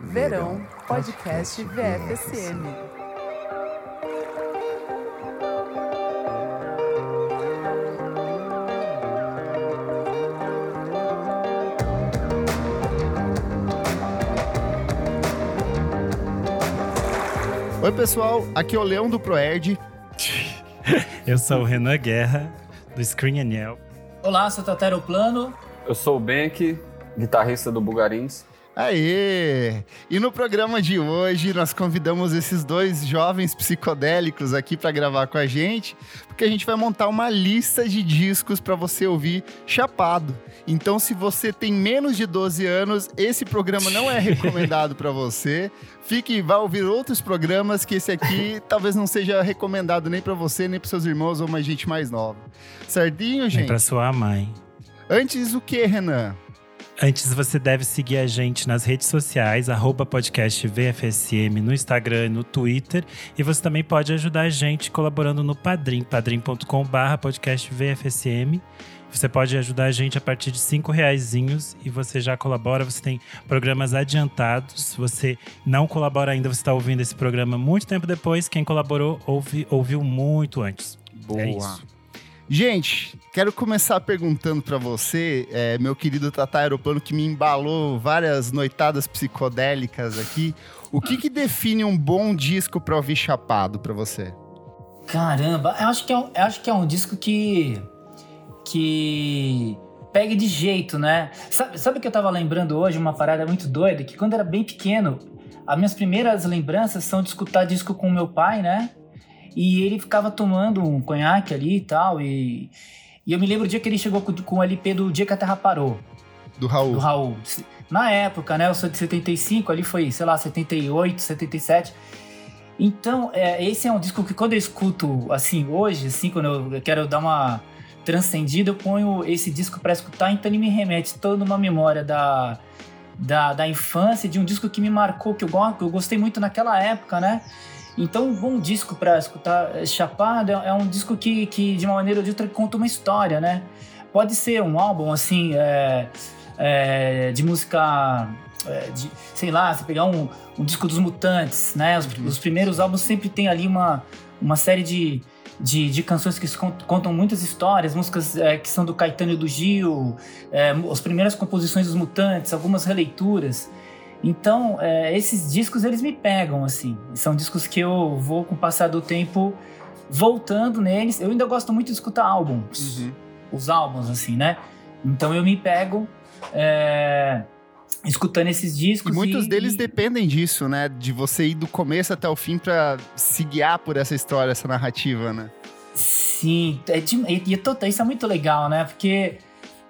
Verão Podcast VFSM. Oi, pessoal, aqui é o Leão do Proerd. Eu sou o Renan Guerra, do Screen Aniel. Olá, sou Tatero Plano. Eu sou o Benk, guitarrista do Bugarins. Aê! E no programa de hoje nós convidamos esses dois jovens psicodélicos aqui para gravar com a gente, porque a gente vai montar uma lista de discos para você ouvir chapado. Então, se você tem menos de 12 anos, esse programa não é recomendado para você. Fique, vá ouvir outros programas que esse aqui talvez não seja recomendado nem para você, nem para seus irmãos ou uma gente mais nova. Certinho, gente? Nem para sua mãe. Antes o que, Renan? Antes, você deve seguir a gente nas redes sociais, arroba podcast VFSM, no Instagram e no Twitter. E você também pode ajudar a gente colaborando no Padrim, padrim.com.br podcast VFSM. Você pode ajudar a gente a partir de cinco reaisinhos e você já colabora, você tem programas adiantados. Se você não colabora ainda, você está ouvindo esse programa muito tempo depois. Quem colaborou ouvi, ouviu muito antes. Boa. É isso. Gente, quero começar perguntando para você, é, meu querido Tata Aeroplano, que me embalou várias noitadas psicodélicas aqui. O que, que define um bom disco para ouvir chapado para você? Caramba, eu acho que é um, acho que é um disco que. que. pegue de jeito, né? Sabe, que eu tava lembrando hoje, uma parada muito doida? Que quando eu era bem pequeno, as minhas primeiras lembranças são de escutar disco com meu pai, né? E ele ficava tomando um conhaque ali e tal. E, e eu me lembro o dia que ele chegou com, com o LP do Dia que a Terra Parou. Do Raul. Do Raul. Na época, né? Eu sou de 75, ali foi, sei lá, 78, 77. Então, é, esse é um disco que quando eu escuto, assim, hoje, assim, quando eu quero dar uma transcendida, eu ponho esse disco para escutar, então ele me remete toda uma memória da, da, da infância, de um disco que me marcou, que eu, que eu gostei muito naquela época, né? Então, um bom disco para escutar eh, chapado é, é, um disco que, que, de uma maneira ou de outra, conta uma história, né? Pode ser um álbum, assim, é, é, de música, é, de, sei lá, você pegar um, um disco dos Mutantes, né? Os, os, primeiros álbuns sempre tem ali uma, uma série de, de, de canções que contam muitas histórias, músicas é, que são do Caetano e do Gil, é, as primeiras composições dos Mutantes, algumas releituras. Então, é, esses discos eles me pegam assim. São discos que eu vou com o passar do tempo voltando neles. Eu ainda gosto muito de escutar álbuns, uhum. os álbuns assim, né? Então eu me pego é, escutando esses discos. E muitos e, deles e... dependem disso, né? De você ir do começo até o fim para se guiar por essa história, essa narrativa, né? Sim, é de, e, e, isso é muito legal, né? Porque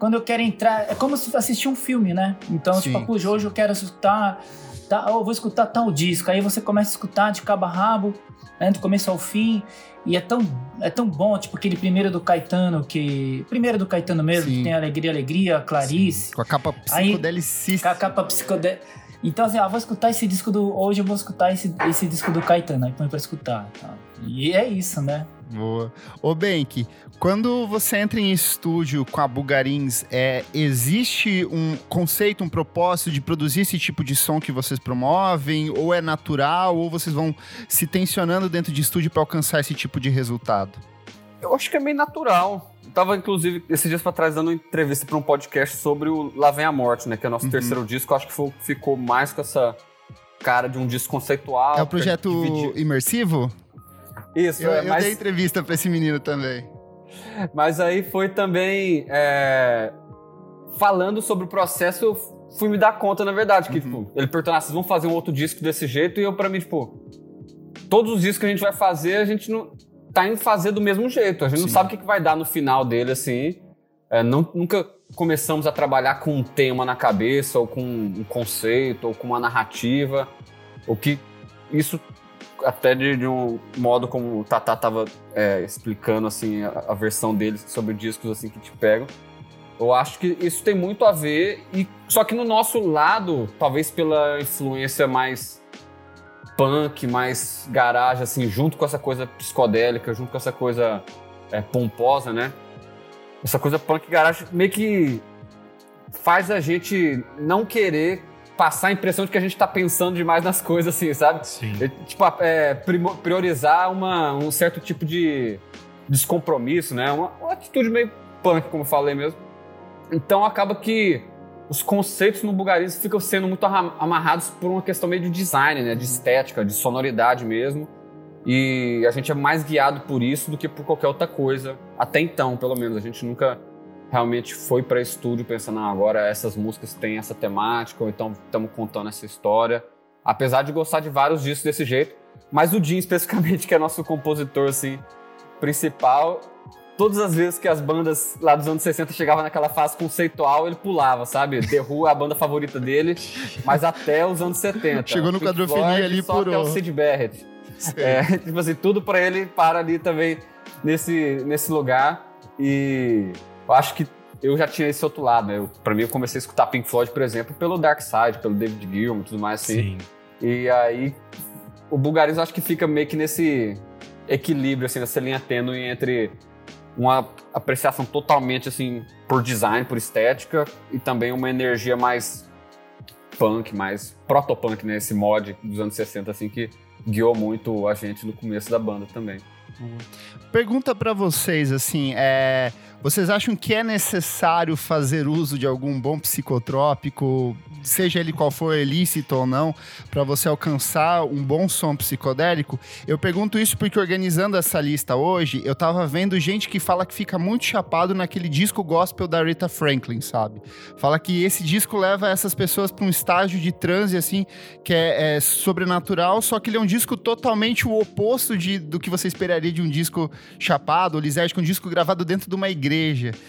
quando eu quero entrar, é como se assistir um filme, né? Então, sim, tipo, hoje eu quero escutar, tá, eu vou escutar tal disco. Aí você começa a escutar de cabo a rabo, né, do começo ao fim. E é tão, é tão bom, tipo aquele primeiro do Caetano, que. Primeiro do Caetano mesmo, sim. que tem Alegria, Alegria, Clarice. Sim. Com a capa psicodelicista. Com a capa psicodélica. Então, assim, ah, vou escutar esse disco do. Hoje eu vou escutar esse, esse disco do Caetano. Aí põe pra escutar. Tá? E é isso, né? Boa. Ô, Benk, quando você entra em estúdio com a Bugarins, é, existe um conceito, um propósito de produzir esse tipo de som que vocês promovem? Ou é natural? Ou vocês vão se tensionando dentro de estúdio para alcançar esse tipo de resultado? Eu acho que é meio natural. Eu tava, inclusive, esses dias para trás, dando uma entrevista para um podcast sobre o Lá Vem a Morte, né? Que é o nosso uhum. terceiro disco. Eu acho que foi, ficou mais com essa cara de um disco conceitual. É o projeto imersivo? Isso, eu, é, eu dei entrevista para esse menino também. Mas aí foi também é... falando sobre o processo, eu fui me dar conta, na verdade, que uhum. tipo, ele perguntou: ah, vocês vão fazer um outro disco desse jeito? E eu, para mim, tipo, todos os discos que a gente vai fazer, a gente não tá em fazer do mesmo jeito. A gente Sim. não sabe o que vai dar no final dele, assim. É, não, nunca começamos a trabalhar com um tema na cabeça, ou com um conceito, ou com uma narrativa. O que isso até de, de, um modo como o Tata tava é, explicando assim a, a, versão dele sobre discos assim que te pegam. Eu acho que isso tem muito a ver e só que no nosso lado, talvez pela influência mais punk, mais garagem assim, junto com essa coisa psicodélica, junto com essa coisa é, pomposa, né? Essa coisa punk garagem meio que faz a gente não querer passar a impressão de que a gente tá pensando demais nas coisas, assim, sabe? Sim. É, tipo, é, priorizar uma, um certo tipo de descompromisso, né? Uma, uma atitude meio punk, como eu falei mesmo. Então acaba que os conceitos no Bulgarismo ficam sendo muito arra- amarrados por uma questão meio de design, né? De estética, de sonoridade mesmo. E a gente é mais guiado por isso do que por qualquer outra coisa. Até então, pelo menos. A gente nunca realmente foi para estúdio pensando, ah, agora essas músicas têm essa temática, ou então estamos contando essa história. Apesar de gostar de vários discos desse jeito. Mas o Jim, especificamente, que é nosso compositor, assim, principal, todas as vezes que as bandas lá dos anos 60 chegavam naquela fase conceitual, ele pulava, sabe? The Who é a banda favorita dele, mas até os anos 70. Chegou no quadrofilia ali só por até o Sid Barrett. É, tipo assim, tudo pra ele para ali também nesse, nesse lugar. E eu acho que eu já tinha esse outro lado, né? Eu, pra mim, eu comecei a escutar Pink Floyd, por exemplo, pelo Dark Side, pelo David Gilmour e tudo mais assim. Sim. E aí, o Bulgarismo acho que fica meio que nesse equilíbrio, assim, nessa linha tênue entre uma apreciação totalmente, assim, por design, por estética, e também uma energia mais punk, mais proto-punk, né? Esse mod dos anos 60, assim, que guiou muito a gente no começo da banda também. Pergunta pra vocês, assim, é, vocês acham que é necessário fazer uso de algum bom psicotrópico, seja ele qual for, ilícito ou não, pra você alcançar um bom som psicodélico? Eu pergunto isso porque organizando essa lista hoje, eu tava vendo gente que fala que fica muito chapado naquele disco gospel da Rita Franklin, sabe? Fala que esse disco leva essas pessoas pra um estágio de transe, assim, que é, é sobrenatural, só que ele é um disco totalmente o oposto de, do que você esperaria de um disco chapado, lisérgico, um disco gravado dentro de uma igreja.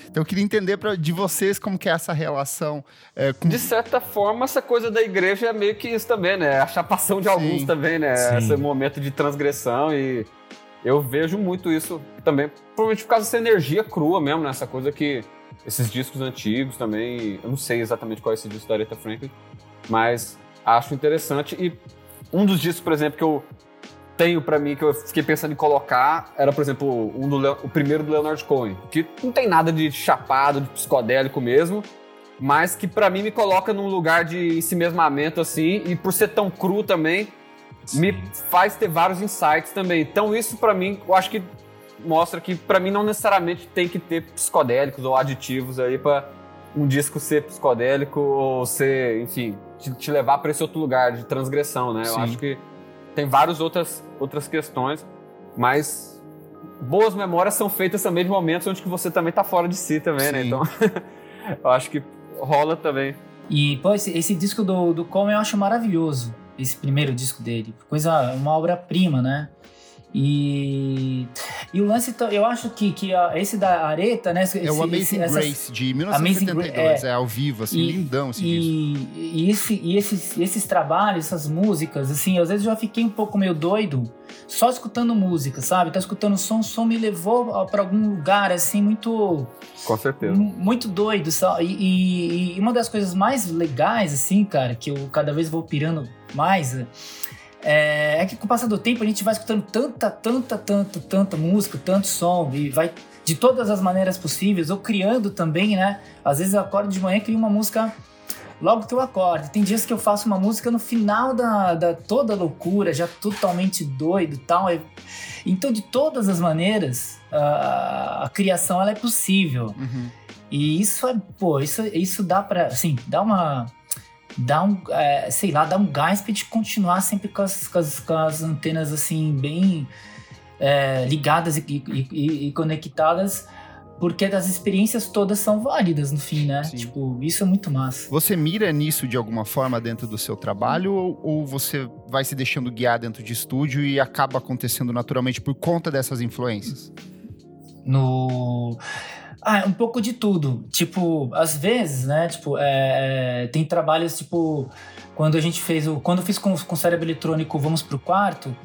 Então eu queria entender pra, de vocês como que é essa relação é, com... De certa forma, essa coisa da igreja é meio que isso também, né? A chapação de Sim. alguns também, né? Sim. Esse momento de transgressão e eu vejo muito isso também, provavelmente por causa dessa energia crua mesmo, né? Essa coisa que esses discos antigos também, eu não sei exatamente qual é esse disco da Aretha Franklin, mas acho interessante e um dos discos, por exemplo, que eu tenho pra mim que eu fiquei pensando em colocar era, por exemplo, um do Leo- o primeiro do Leonard Cohen, que não tem nada de chapado, de psicodélico mesmo, mas que pra mim me coloca num lugar de ensimesmamento assim, e por ser tão cru também, me faz ter vários insights também. Então isso pra mim, eu acho que mostra que pra mim não necessariamente tem que ter psicodélicos ou aditivos aí pra um disco ser psicodélico ou ser, enfim, te, te levar pra esse outro lugar de transgressão, né? Sim. Eu acho que tem várias outras, outras questões, mas boas memórias são feitas também de momentos onde que você também tá fora de si também, né? Sim. Então, eu acho que rola também. E, pô, esse, esse disco do, do Coleman eu acho maravilhoso. Esse primeiro disco dele. Coisa, uma obra-prima, né? E, e o lance, to- eu acho que, que esse da Areta, né? Esse, É o Amazing esse- essas- Grace, de Amazing 1972, Gra- é, ao vivo, assim, E- lindão esse disco. E, e, esse, e esses, esses trabalhos, essas músicas, assim, às vezes eu já fiquei um pouco meio doido só escutando música, sabe? Tá escutando som, o som me levou a- pra algum lugar, assim, muito Com certeza. mu- muito doido, sabe? E, e- e uma das coisas mais legais, assim, cara, que eu cada vez vou pirando mais, é, é que com o passar do tempo a gente vai escutando tanta, tanta, tanta, tanta música, tanto som, e vai de todas as maneiras possíveis, ou criando também, né? Às vezes eu acordo de manhã e crio uma música logo que eu acordo. Tem dias que eu faço uma música no final da, da toda loucura, já totalmente doido e tal. É- Então, de todas as maneiras, a, a criação ela é possível. Uhum. E isso é, pô, isso, isso dá pra, assim, dá uma. Dá um, é, sei lá, dá um gás pra gente continuar sempre com as, com as, com as antenas, assim, bem é, ligadas e, e- e- conectadas, porque as experiências todas são válidas no fim, né? Sim. Tipo, isso é muito massa. Você mira nisso de alguma forma dentro do seu trabalho ou, ou você vai se deixando guiar dentro de estúdio e acaba acontecendo naturalmente por conta dessas influências? no. Ah, um pouco de tudo. Tipo, às vezes, né? Tipo, é, é, tem trabalhos, tipo, quando a gente fez o. Quando eu fiz com, com cérebro eletrônico Vamos pro Quarto,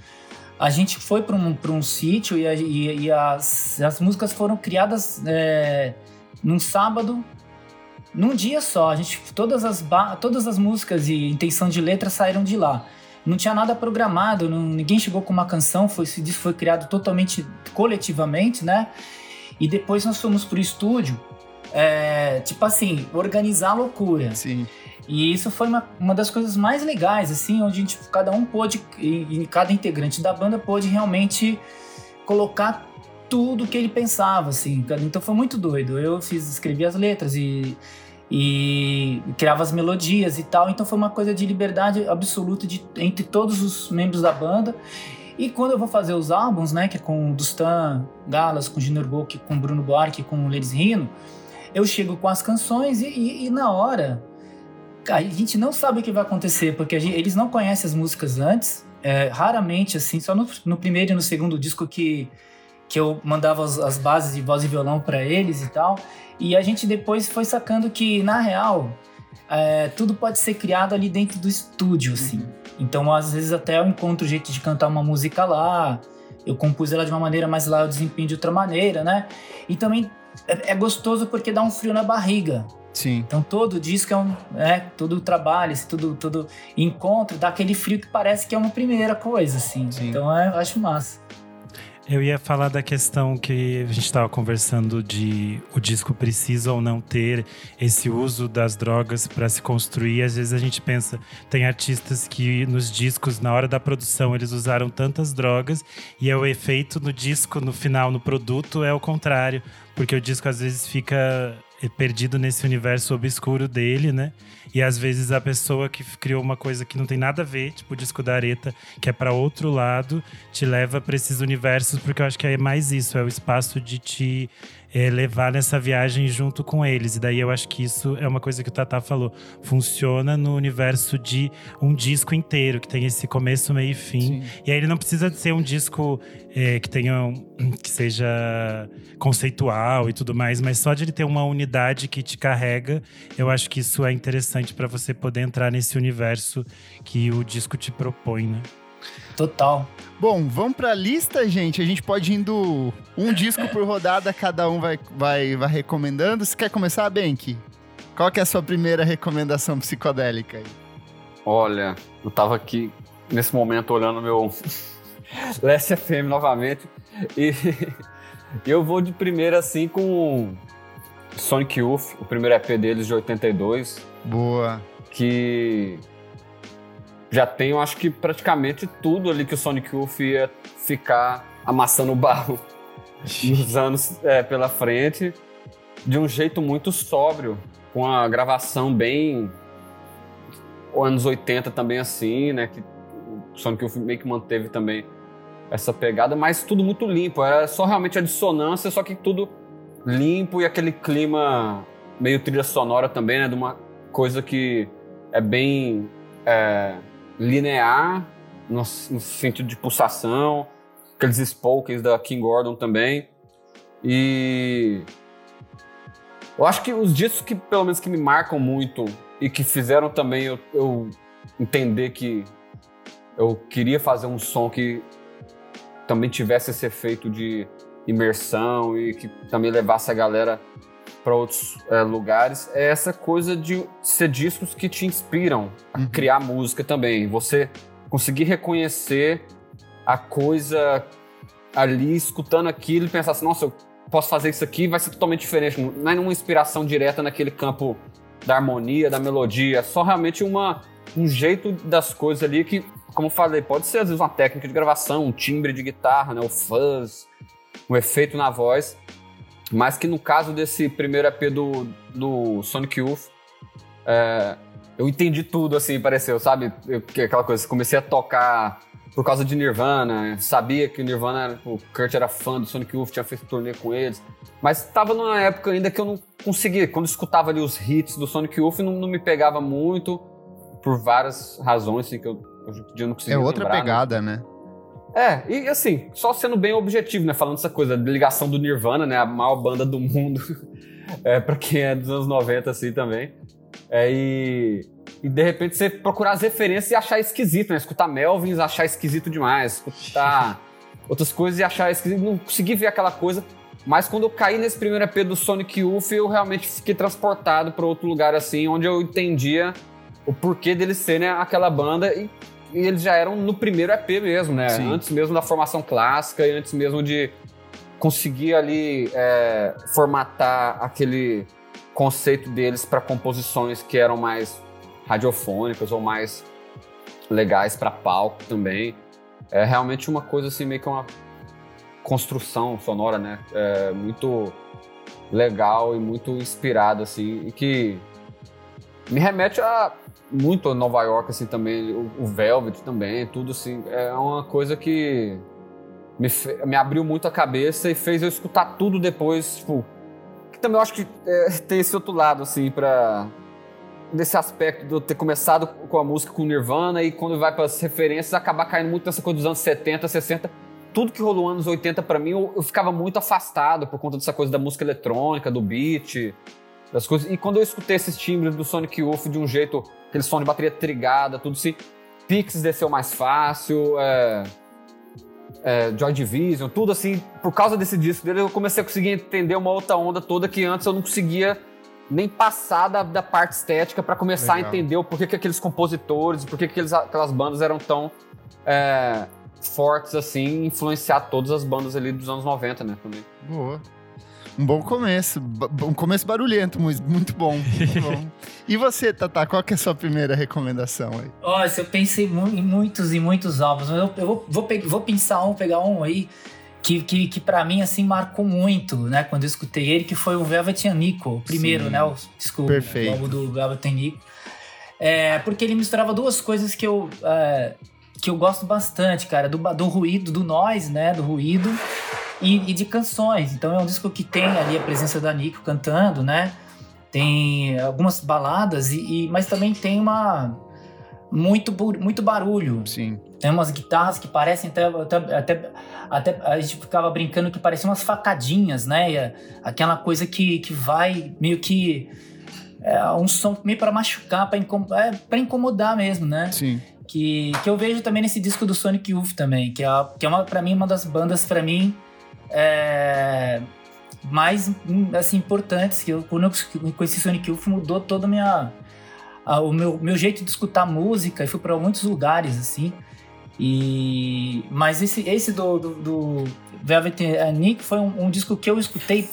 a gente foi para um, um sítio e, a- e- e as, as músicas foram criadas é, num sábado, num dia só. A gente, todas, as todas as músicas e intenção de letra saíram de lá. Não tinha nada programado, não- ninguém chegou com uma canção, foi, foi criado totalmente coletivamente, né? E depois nós fomos pro estúdio é, tipo assim, organizar a loucura. Sim. E isso foi uma, uma das coisas mais legais, assim, onde a gente, cada um pôde, e, e cada integrante da banda pôde realmente colocar tudo que ele pensava, assim. Então foi muito doido. Eu fiz, escrevi as letras e, e criava as melodias e tal. Então foi uma coisa de liberdade absoluta de, entre todos os membros da banda. E quando eu vou fazer os álbuns, né, que é com o Dustan Galas, com Junior Book, com Bruno Buarque, com Ladies Rino, eu chego com as canções e, e, e na hora a gente não sabe o que vai acontecer, porque gente, eles não conhecem as músicas antes. É, raramente, assim, só no, no, primeiro e no segundo disco que, que eu mandava as, as bases de voz e violão para eles e tal. E a gente depois foi sacando que, na real, é, tudo pode ser criado ali dentro do estúdio, assim. Uhum. Então, às vezes, até eu encontro jeito de cantar uma música lá, eu compus ela de uma maneira, mas lá eu desempenho de outra maneira, né? E também é, é gostoso porque dá um frio na barriga. Sim. Então todo disco é um, é, todo trabalho, tudo, todo encontro, dá aquele frio que parece que é uma primeira coisa, assim. Sim. Então é, eu acho massa. Eu ia falar da questão que a gente estava conversando de o disco precisa ou não ter esse uso das drogas para se construir. Às vezes a gente pensa, tem artistas que nos discos, na hora da produção, eles usaram tantas drogas e é o efeito no disco, no final, no produto, é o contrário. Porque o disco às vezes fica perdido nesse universo obscuro dele, né? E às vezes a pessoa que criou uma coisa que não tem nada a ver, tipo o disco da Areta, que é para outro lado, te leva para esses universos, porque eu acho que é mais isso, é o espaço de te é, levar nessa viagem junto com eles. E daí eu acho que isso é uma coisa que o Tata falou. Funciona no universo de um disco inteiro, que tem esse começo, meio e fim. Sim. E aí ele não precisa ser um disco é, que tenha um, que seja conceitual e tudo mais, mas só de ele ter uma unidade que te carrega, eu acho que isso é interessante para você poder entrar nesse universo que o disco te propõe, né? Total. Bom, vamos pra lista, gente. A gente pode ir indo um disco por rodada, cada um vai, vai, vai recomendando. Você quer começar, Benk? Qual que é a sua primeira recomendação psicodélica aí? Olha, eu tava aqui nesse momento olhando meu Leste FM novamente e eu vou de primeira assim com Sonic Youth, o primeiro EP deles de 82. Boa. Que já tem, eu acho que praticamente tudo ali que o Sonic Youth ia ficar amassando o barro nos anos é, pela frente, de um jeito muito sóbrio, com a gravação bem. Anos 80 também assim, né? Que o Sonic Youth meio que manteve também essa pegada, mas tudo muito limpo. Era só realmente a dissonância, só que tudo limpo e aquele clima meio trilha sonora também, né? De uma coisa que é bem. É, linear, no, no sentido de pulsação, aqueles spokes da King Gordon também. E eu acho que os discos que, pelo menos, que me marcam muito e que fizeram também eu, eu, entender que eu queria fazer um som que também tivesse esse efeito de imersão e que também levasse a galera para outros é, lugares é essa coisa de ser discos que te inspiram a uhum. criar música também. Você conseguir reconhecer a coisa ali, escutando aquilo e pensar assim, nossa, eu posso fazer isso aqui, vai ser totalmente diferente. Não é uma inspiração direta naquele campo da harmonia, da melodia, é só realmente uma, um jeito das coisas ali que, como falei, pode ser às vezes uma técnica de gravação, um timbre de guitarra, né, o fuzz, o efeito na voz, mas que no caso desse primeiro EP do, do Sonic Youth, é, eu entendi tudo, assim, pareceu, sabe? Eu, aquela coisa, comecei a tocar por causa de Nirvana, sabia que o Nirvana, o Kurt era fã do Sonic Youth, tinha feito turnê com eles, mas estava numa época ainda que eu não conseguia, quando escutava ali os hits do Sonic Youth, não, não me pegava muito, por várias razões, assim, que eu, hoje em dia não conseguia É outra lembrar, né? pegada, né? né? É, e assim, só sendo bem objetivo, né? Falando essa coisa, da ligação do Nirvana, né? A maior banda do mundo. é, pra quem é dos anos 90, assim, também. É, e, e de repente você procurar as referências e achar esquisito, né? Escutar Melvins, achar esquisito demais. Escutar outras coisas e achar esquisito. Não consegui ver aquela coisa. Mas quando eu caí nesse primeiro EP do Sonic Youth, eu realmente fiquei transportado para outro lugar, assim, onde eu entendia o porquê deles serem aquela banda e e eles já eram no primeiro EP mesmo, né? Sim. Antes mesmo da formação clássica e antes mesmo de conseguir ali é, formatar aquele conceito deles para composições que eram mais radiofônicas ou mais legais para palco também. É realmente uma coisa assim, meio que uma construção sonora, né? É muito legal e muito inspirada, assim, e que me remete a muito Nova York, assim, também, o, o Velvet também, tudo assim, é uma coisa que me, me abriu muito a cabeça e fez eu escutar tudo depois, tipo, que também eu acho que é, tem esse outro lado, assim, pra desse aspecto de eu ter começado com a música com Nirvana e quando vai para as referências acabar caindo muito nessa coisa dos anos 70, 60. Tudo que rolou nos anos 80 para mim, eu, eu, ficava muito afastado por conta dessa coisa da música eletrônica, do beat, das coisas. E quando eu escutei esses timbres do Sonic Youth de um jeito, aquele som de bateria trigada, tudo assim, Pix desceu mais fácil, é, é, Joy Division, tudo assim, por causa desse disco dele, eu comecei a conseguir entender uma outra onda toda que antes eu não conseguia nem passar da, da parte estética para começar Legal. a entender o porquê que aqueles compositores, porquê que aqueles, aquelas bandas eram tão é, fortes assim, influenciar todas as bandas ali dos anos 90, né? Também. Boa. Um bom começo. Um começo barulhento, muito bom. Muito bom. e você, Tata, qual que é a sua primeira recomendação aí? Olha, eu pensei em muitos e muitos álbuns. Eu, eu vou, vou, vou pensar um, pegar um aí que, que, que para mim, assim, marcou muito, né? Quando eu escutei ele, que foi o Velvet Nico, o primeiro, Sim. né? O, desculpa, Perfeito. do Velvet Nico. É, porque ele misturava duas coisas que eu, é, que eu gosto bastante, cara. Do, do ruído, do noise, né? Do ruído e, e, de canções. Então é um disco que tem ali a presença da Nico cantando, né? Tem algumas baladas, e, e mas também tem uma muito, muito barulho. Sim. Tem umas guitarras que parecem até, até, até, a gente ficava brincando que pareciam umas facadinhas, né? Aquela coisa que, que vai meio que é um som meio para machucar, para incom é, incomodar mesmo, né? Sim. Que, que eu vejo também nesse disco do Sonic Youth também, que é, que é uma, para mim uma das bandas para mim é, mais assim importantes que eu quando eu conheci Sonic Youth mudou toda a minha o meu, meu jeito de escutar música e fui para muitos lugares assim e mas esse esse do, do, do Velvet Nick foi um, um disco que eu escutei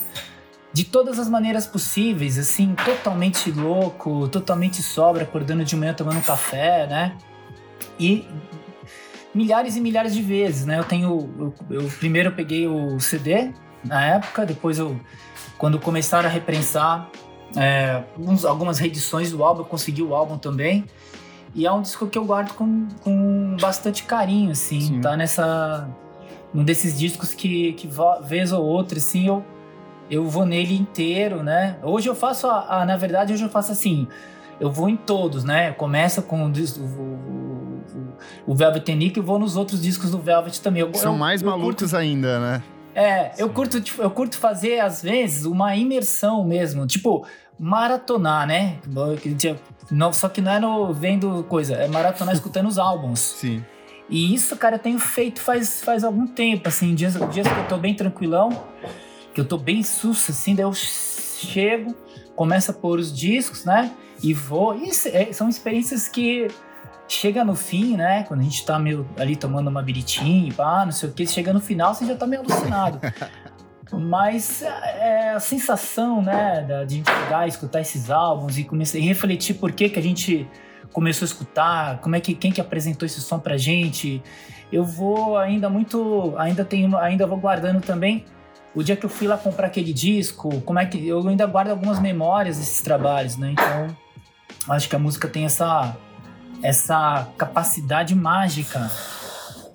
de todas as maneiras possíveis, assim, totalmente louco, totalmente sobra, acordando de manhã tomando café, né? E milhares e milhares de vezes, né? Eu tenho. Eu, eu, primeiro eu peguei o CD na época, depois eu. Quando começaram a reprensar é, uns, algumas reedições do álbum, eu consegui o álbum também. E é um disco que eu guardo com, com bastante carinho, assim. Sim. Tá nessa. Um desses discos que, que vez ou outra, assim, eu, eu vou nele inteiro, né? Hoje eu faço, a, a na verdade, hoje eu faço assim. Eu vou em todos, né? Começa com o, o o Velvet Nick e vou nos outros discos do Velvet também. Eu, São eu, mais eu malucos curto, ainda, né? É, eu curto, tipo, eu curto fazer, às vezes, uma imersão mesmo. Tipo, maratonar, né? Não, só que não é no vendo coisa, é maratonar escutando os álbuns. Sim. E isso, cara, eu tenho feito faz, faz algum tempo, assim, dias, dias que eu tô bem tranquilão, que eu tô bem susto, assim, daí eu chego, começo a pôr os discos, né? E vou. E é, são experiências que chega no fim, né? Quando a gente tá meio ali tomando uma biritinha, pá, não sei o que, chega no final, você já tá meio alucinado. Mas é a sensação, né, de a gente pegar, escutar esses álbuns e começar e refletir por que, que a gente começou a escutar, como é que quem que apresentou esse som pra gente. Eu vou ainda muito, ainda tenho, ainda vou guardando também o dia que eu fui lá comprar aquele disco, como é que eu ainda guardo algumas memórias desses trabalhos, né? Então, acho que a música tem essa essa capacidade mágica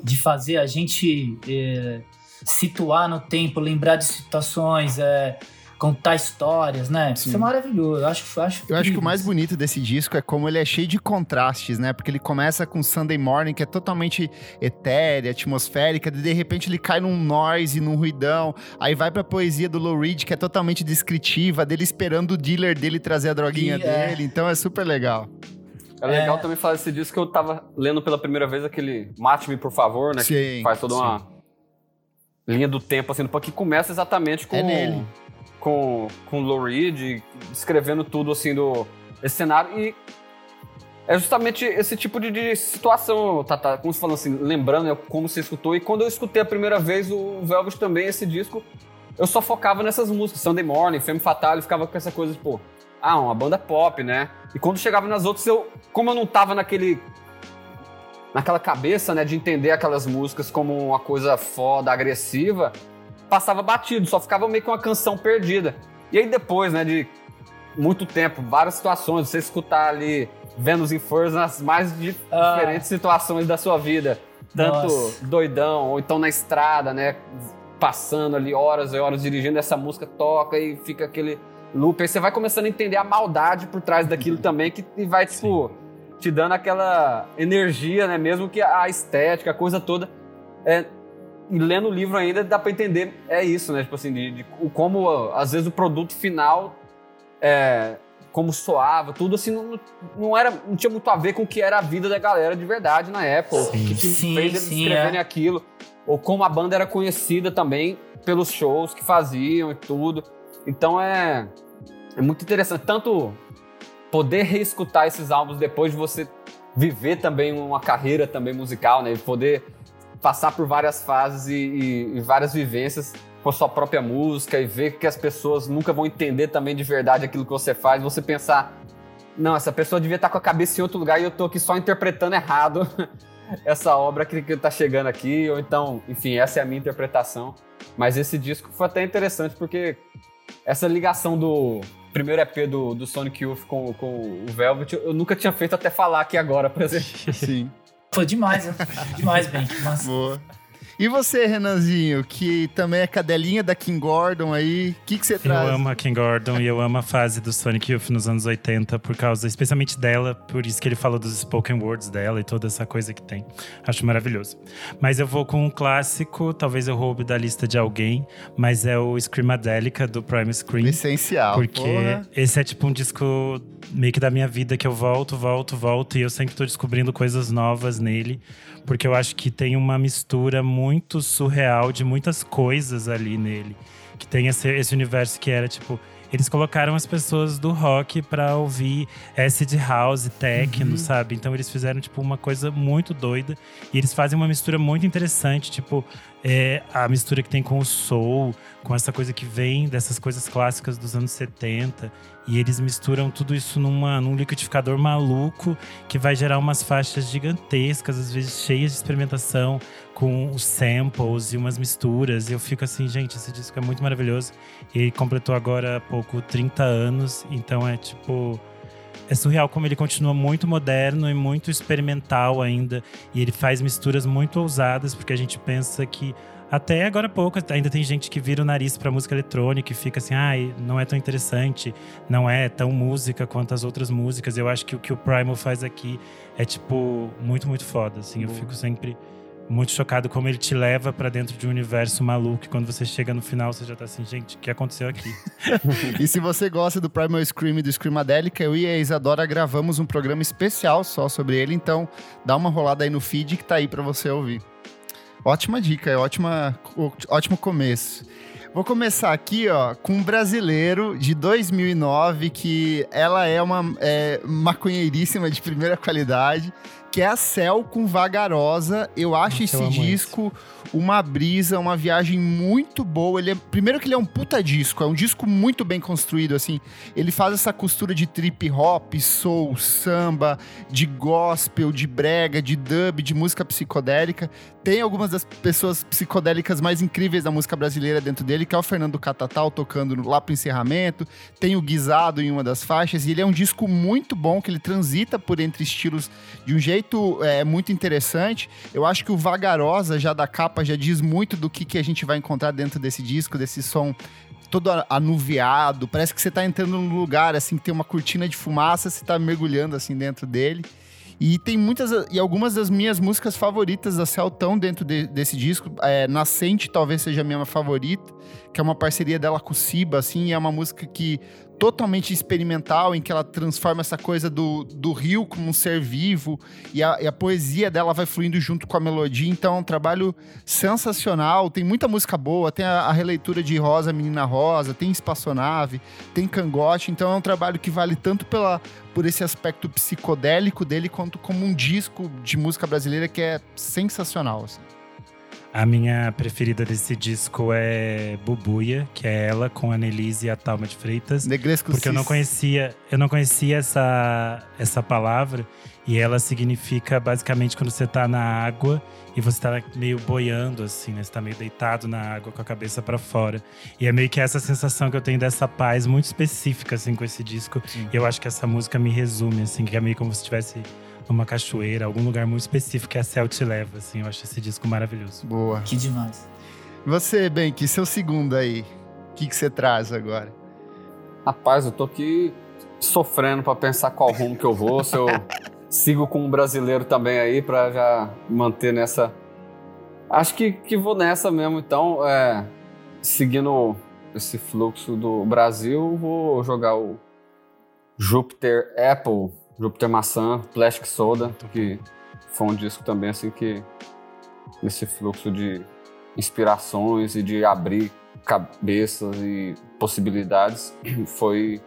de fazer a gente é, situar no tempo, lembrar de situações, é, contar histórias, né? Sim. Isso é maravilhoso. Eu acho, acho Eu acho que o mais bonito desse disco é como ele é cheio de contrastes, né? Porque ele começa com Sunday Morning, que é totalmente etérea, atmosférica, e de repente ele cai num noise, num ruidão. Aí vai pra poesia do Lou Reed, que é totalmente descritiva, dele esperando o dealer dele trazer a droguinha e, é. dele. É... Então é super legal. É legal é... também falar esse disco que eu tava lendo pela primeira vez aquele Mate-me, por favor, né? Sim, que faz toda sim. uma linha do tempo, assim, que começa exatamente com. É nele. Com, com Lou Reed, descrevendo tudo, assim, do esse cenário. E é justamente esse tipo de, de situação, Tata, como você falou assim, lembrando né, como você escutou. E quando eu escutei a primeira vez o Velvet também, esse disco, eu só focava nessas músicas, Sunday Morning, Femme Fatale, ficava com essa coisa, tipo, ah, uma banda pop, né? E quando chegava nas outras, eu, como eu não tava naquele naquela cabeça, né, de entender aquelas músicas como uma coisa foda, agressiva, passava batido, só ficava meio que uma canção perdida. E aí depois, né, de muito tempo, várias situações, você escutar ali Venus em Furs nas mais di Ah. diferentes situações da sua vida. Tanto Nossa. doidão, ou então na estrada, né, passando ali horas e horas dirigindo, essa música toca e fica aquele loop. Aí você vai começando a entender a maldade por trás daquilo também, que vai, tipo, te dando aquela energia, né? Mesmo que a estética, a coisa toda. É, e lendo o livro ainda dá pra entender é isso, né? Tipo assim, de, de o- como às vezes o produto final, é, como soava, tudo assim, não, não, era, não tinha muito a ver com o que era a vida da galera de verdade na época. O que, que Sim, fez sim, escreverem é. aquilo. Ou como a banda era conhecida também pelos shows que faziam e tudo. Então é, é muito interessante. Tanto poder reescutar esses álbuns depois de você viver também uma carreira também musical, né? E poder passar por várias fases e, e- e várias vivências com a sua própria música e ver que as pessoas nunca vão entender também de verdade aquilo que você faz. Você pensar, não, essa pessoa devia estar com a cabeça em outro lugar e eu tô aqui só interpretando errado essa obra que, que tá chegando aqui. Ou então, enfim, essa é a minha interpretação. Mas esse disco foi até interessante porque essa ligação do primeiro EP do, do Sonic Youth com, com o Velvet, eu nunca tinha feito até falar aqui agora, por exemplo. Sim, Foi demais, né? demais, bem. Boa. E você, Renanzinho, que também é cadelinha da King Gordon aí, o que, que você Eu traz? amo a King Gordon e eu amo a fase do Sonic Youth nos anos 80, por causa, especialmente dela, por isso que ele falou dos spoken words dela e toda essa coisa que tem. Acho maravilhoso. Mas eu vou com um clássico, talvez eu roube da lista de alguém, mas é o Screamadelica do Prime Screen. Essencial. Porque porra. esse é tipo um disco meio que da minha vida que eu volto, volto, volto e eu sempre tô descobrindo coisas novas nele, porque eu acho que tem uma mistura muito surreal de muitas coisas ali nele. Que tem esse, esse universo que era tipo. Eles colocaram as pessoas do rock pra ouvir acid house, techno, sabe? Então eles fizeram tipo uma coisa muito doida e eles fazem uma mistura muito interessante, tipo é, a mistura que tem com o soul, com essa coisa que vem dessas coisas clássicas dos anos 70. E eles misturam tudo isso numa, num liquidificador maluco que vai gerar umas faixas gigantescas, às vezes cheias de experimentação, com os samples e umas misturas. E eu fico assim, gente, esse disco é muito maravilhoso. E completou agora há pouco 30 anos, então é tipo. É surreal como ele continua muito moderno e muito experimental ainda. E ele faz misturas muito ousadas, porque a gente pensa que até agora há pouco ainda tem gente que vira o nariz pra música eletrônica e fica assim, ai, não é tão interessante, não é tão música quanto as outras músicas. Eu acho que o que o Primal faz aqui é tipo muito, muito foda, assim. Eu fico sempre muito chocado como ele te leva pra dentro de um universo maluco e quando você chega no final você já tá assim, gente, o que aconteceu aqui? E se você gosta do Primal Scream e do Screamadelica, eu e a Isadora gravamos um programa especial só sobre ele, então dá uma rolada aí no feed que tá aí pra você ouvir. Ótima dica, é ótima, ótimo começo. Vou começar aqui, ó, com um brasileiro de 2009 que ela é uma é, maconheiríssima de primeira qualidade, que é a Cell com Vagarosa. Eu acho Nossa, eu esse amo disco uma brisa, uma viagem muito boa. Ele é, primeiro que ele é um puta disco, é um disco muito bem construído, assim. Ele faz essa costura de trip hop, soul, samba, de gospel, de brega, de dub, de música psicodélica. Tem algumas das pessoas psicodélicas mais incríveis da música brasileira dentro dele, que é o Fernando Catatal tocando lá pro encerramento. Tem o Guisado em uma das faixas. E ele é um disco muito bom, que ele transita por entre estilos de um jeito é, muito interessante. Eu acho que o Vagarosa, já da capa, já diz muito do que, que a gente vai encontrar dentro desse disco, desse som todo anuviado. Parece que você tá entrando num lugar, assim, que tem uma cortina de fumaça, você tá mergulhando, assim, dentro dele. E tem muitas, e algumas das minhas músicas favoritas da Cell estão dentro de- desse disco. É, Nascente talvez seja a minha favorita, que é uma parceria dela com o Siba, assim, é uma música que totalmente experimental, em que ela transforma essa coisa do, do rio como um ser vivo, e a, e a poesia dela vai fluindo junto com a melodia, então é um trabalho sensacional, tem muita música boa, tem a, a releitura de Rosa, Menina Rosa, tem Espaçonave, tem Cangote, então é um trabalho que vale tanto pela, por esse aspecto psicodélico dele, quanto como um disco de música brasileira que é sensacional, assim. A minha preferida desse disco é Bubuia, que é ela com a Nelise e a Talma de Freitas. Negresco Porque eu não conhecia, eu não conhecia essa, essa palavra e ela significa basicamente quando você tá na água e você tá meio boiando assim, né? Você tá meio deitado na água com a cabeça pra fora. E é meio que essa sensação que eu tenho dessa paz muito específica assim com esse disco. E eu acho que essa música me resume assim, que é meio como se estivesse numa cachoeira, algum lugar muito específico que a Céu te leva, assim. Eu acho esse disco maravilhoso. Boa. Que demais. Você, bem, que seu segundo aí. O que que você traz agora? Rapaz, eu tô aqui sofrendo pra pensar qual rumo que eu vou, se eu sigo com um brasileiro também aí pra já manter nessa. Acho que, que vou nessa mesmo, então, é, seguindo esse fluxo do Brasil, vou jogar o Júpiter Apple, Júpiter Maçã, Plastic Soda, que foi um disco também assim que nesse fluxo de inspirações e de abrir cabeças e possibilidades foi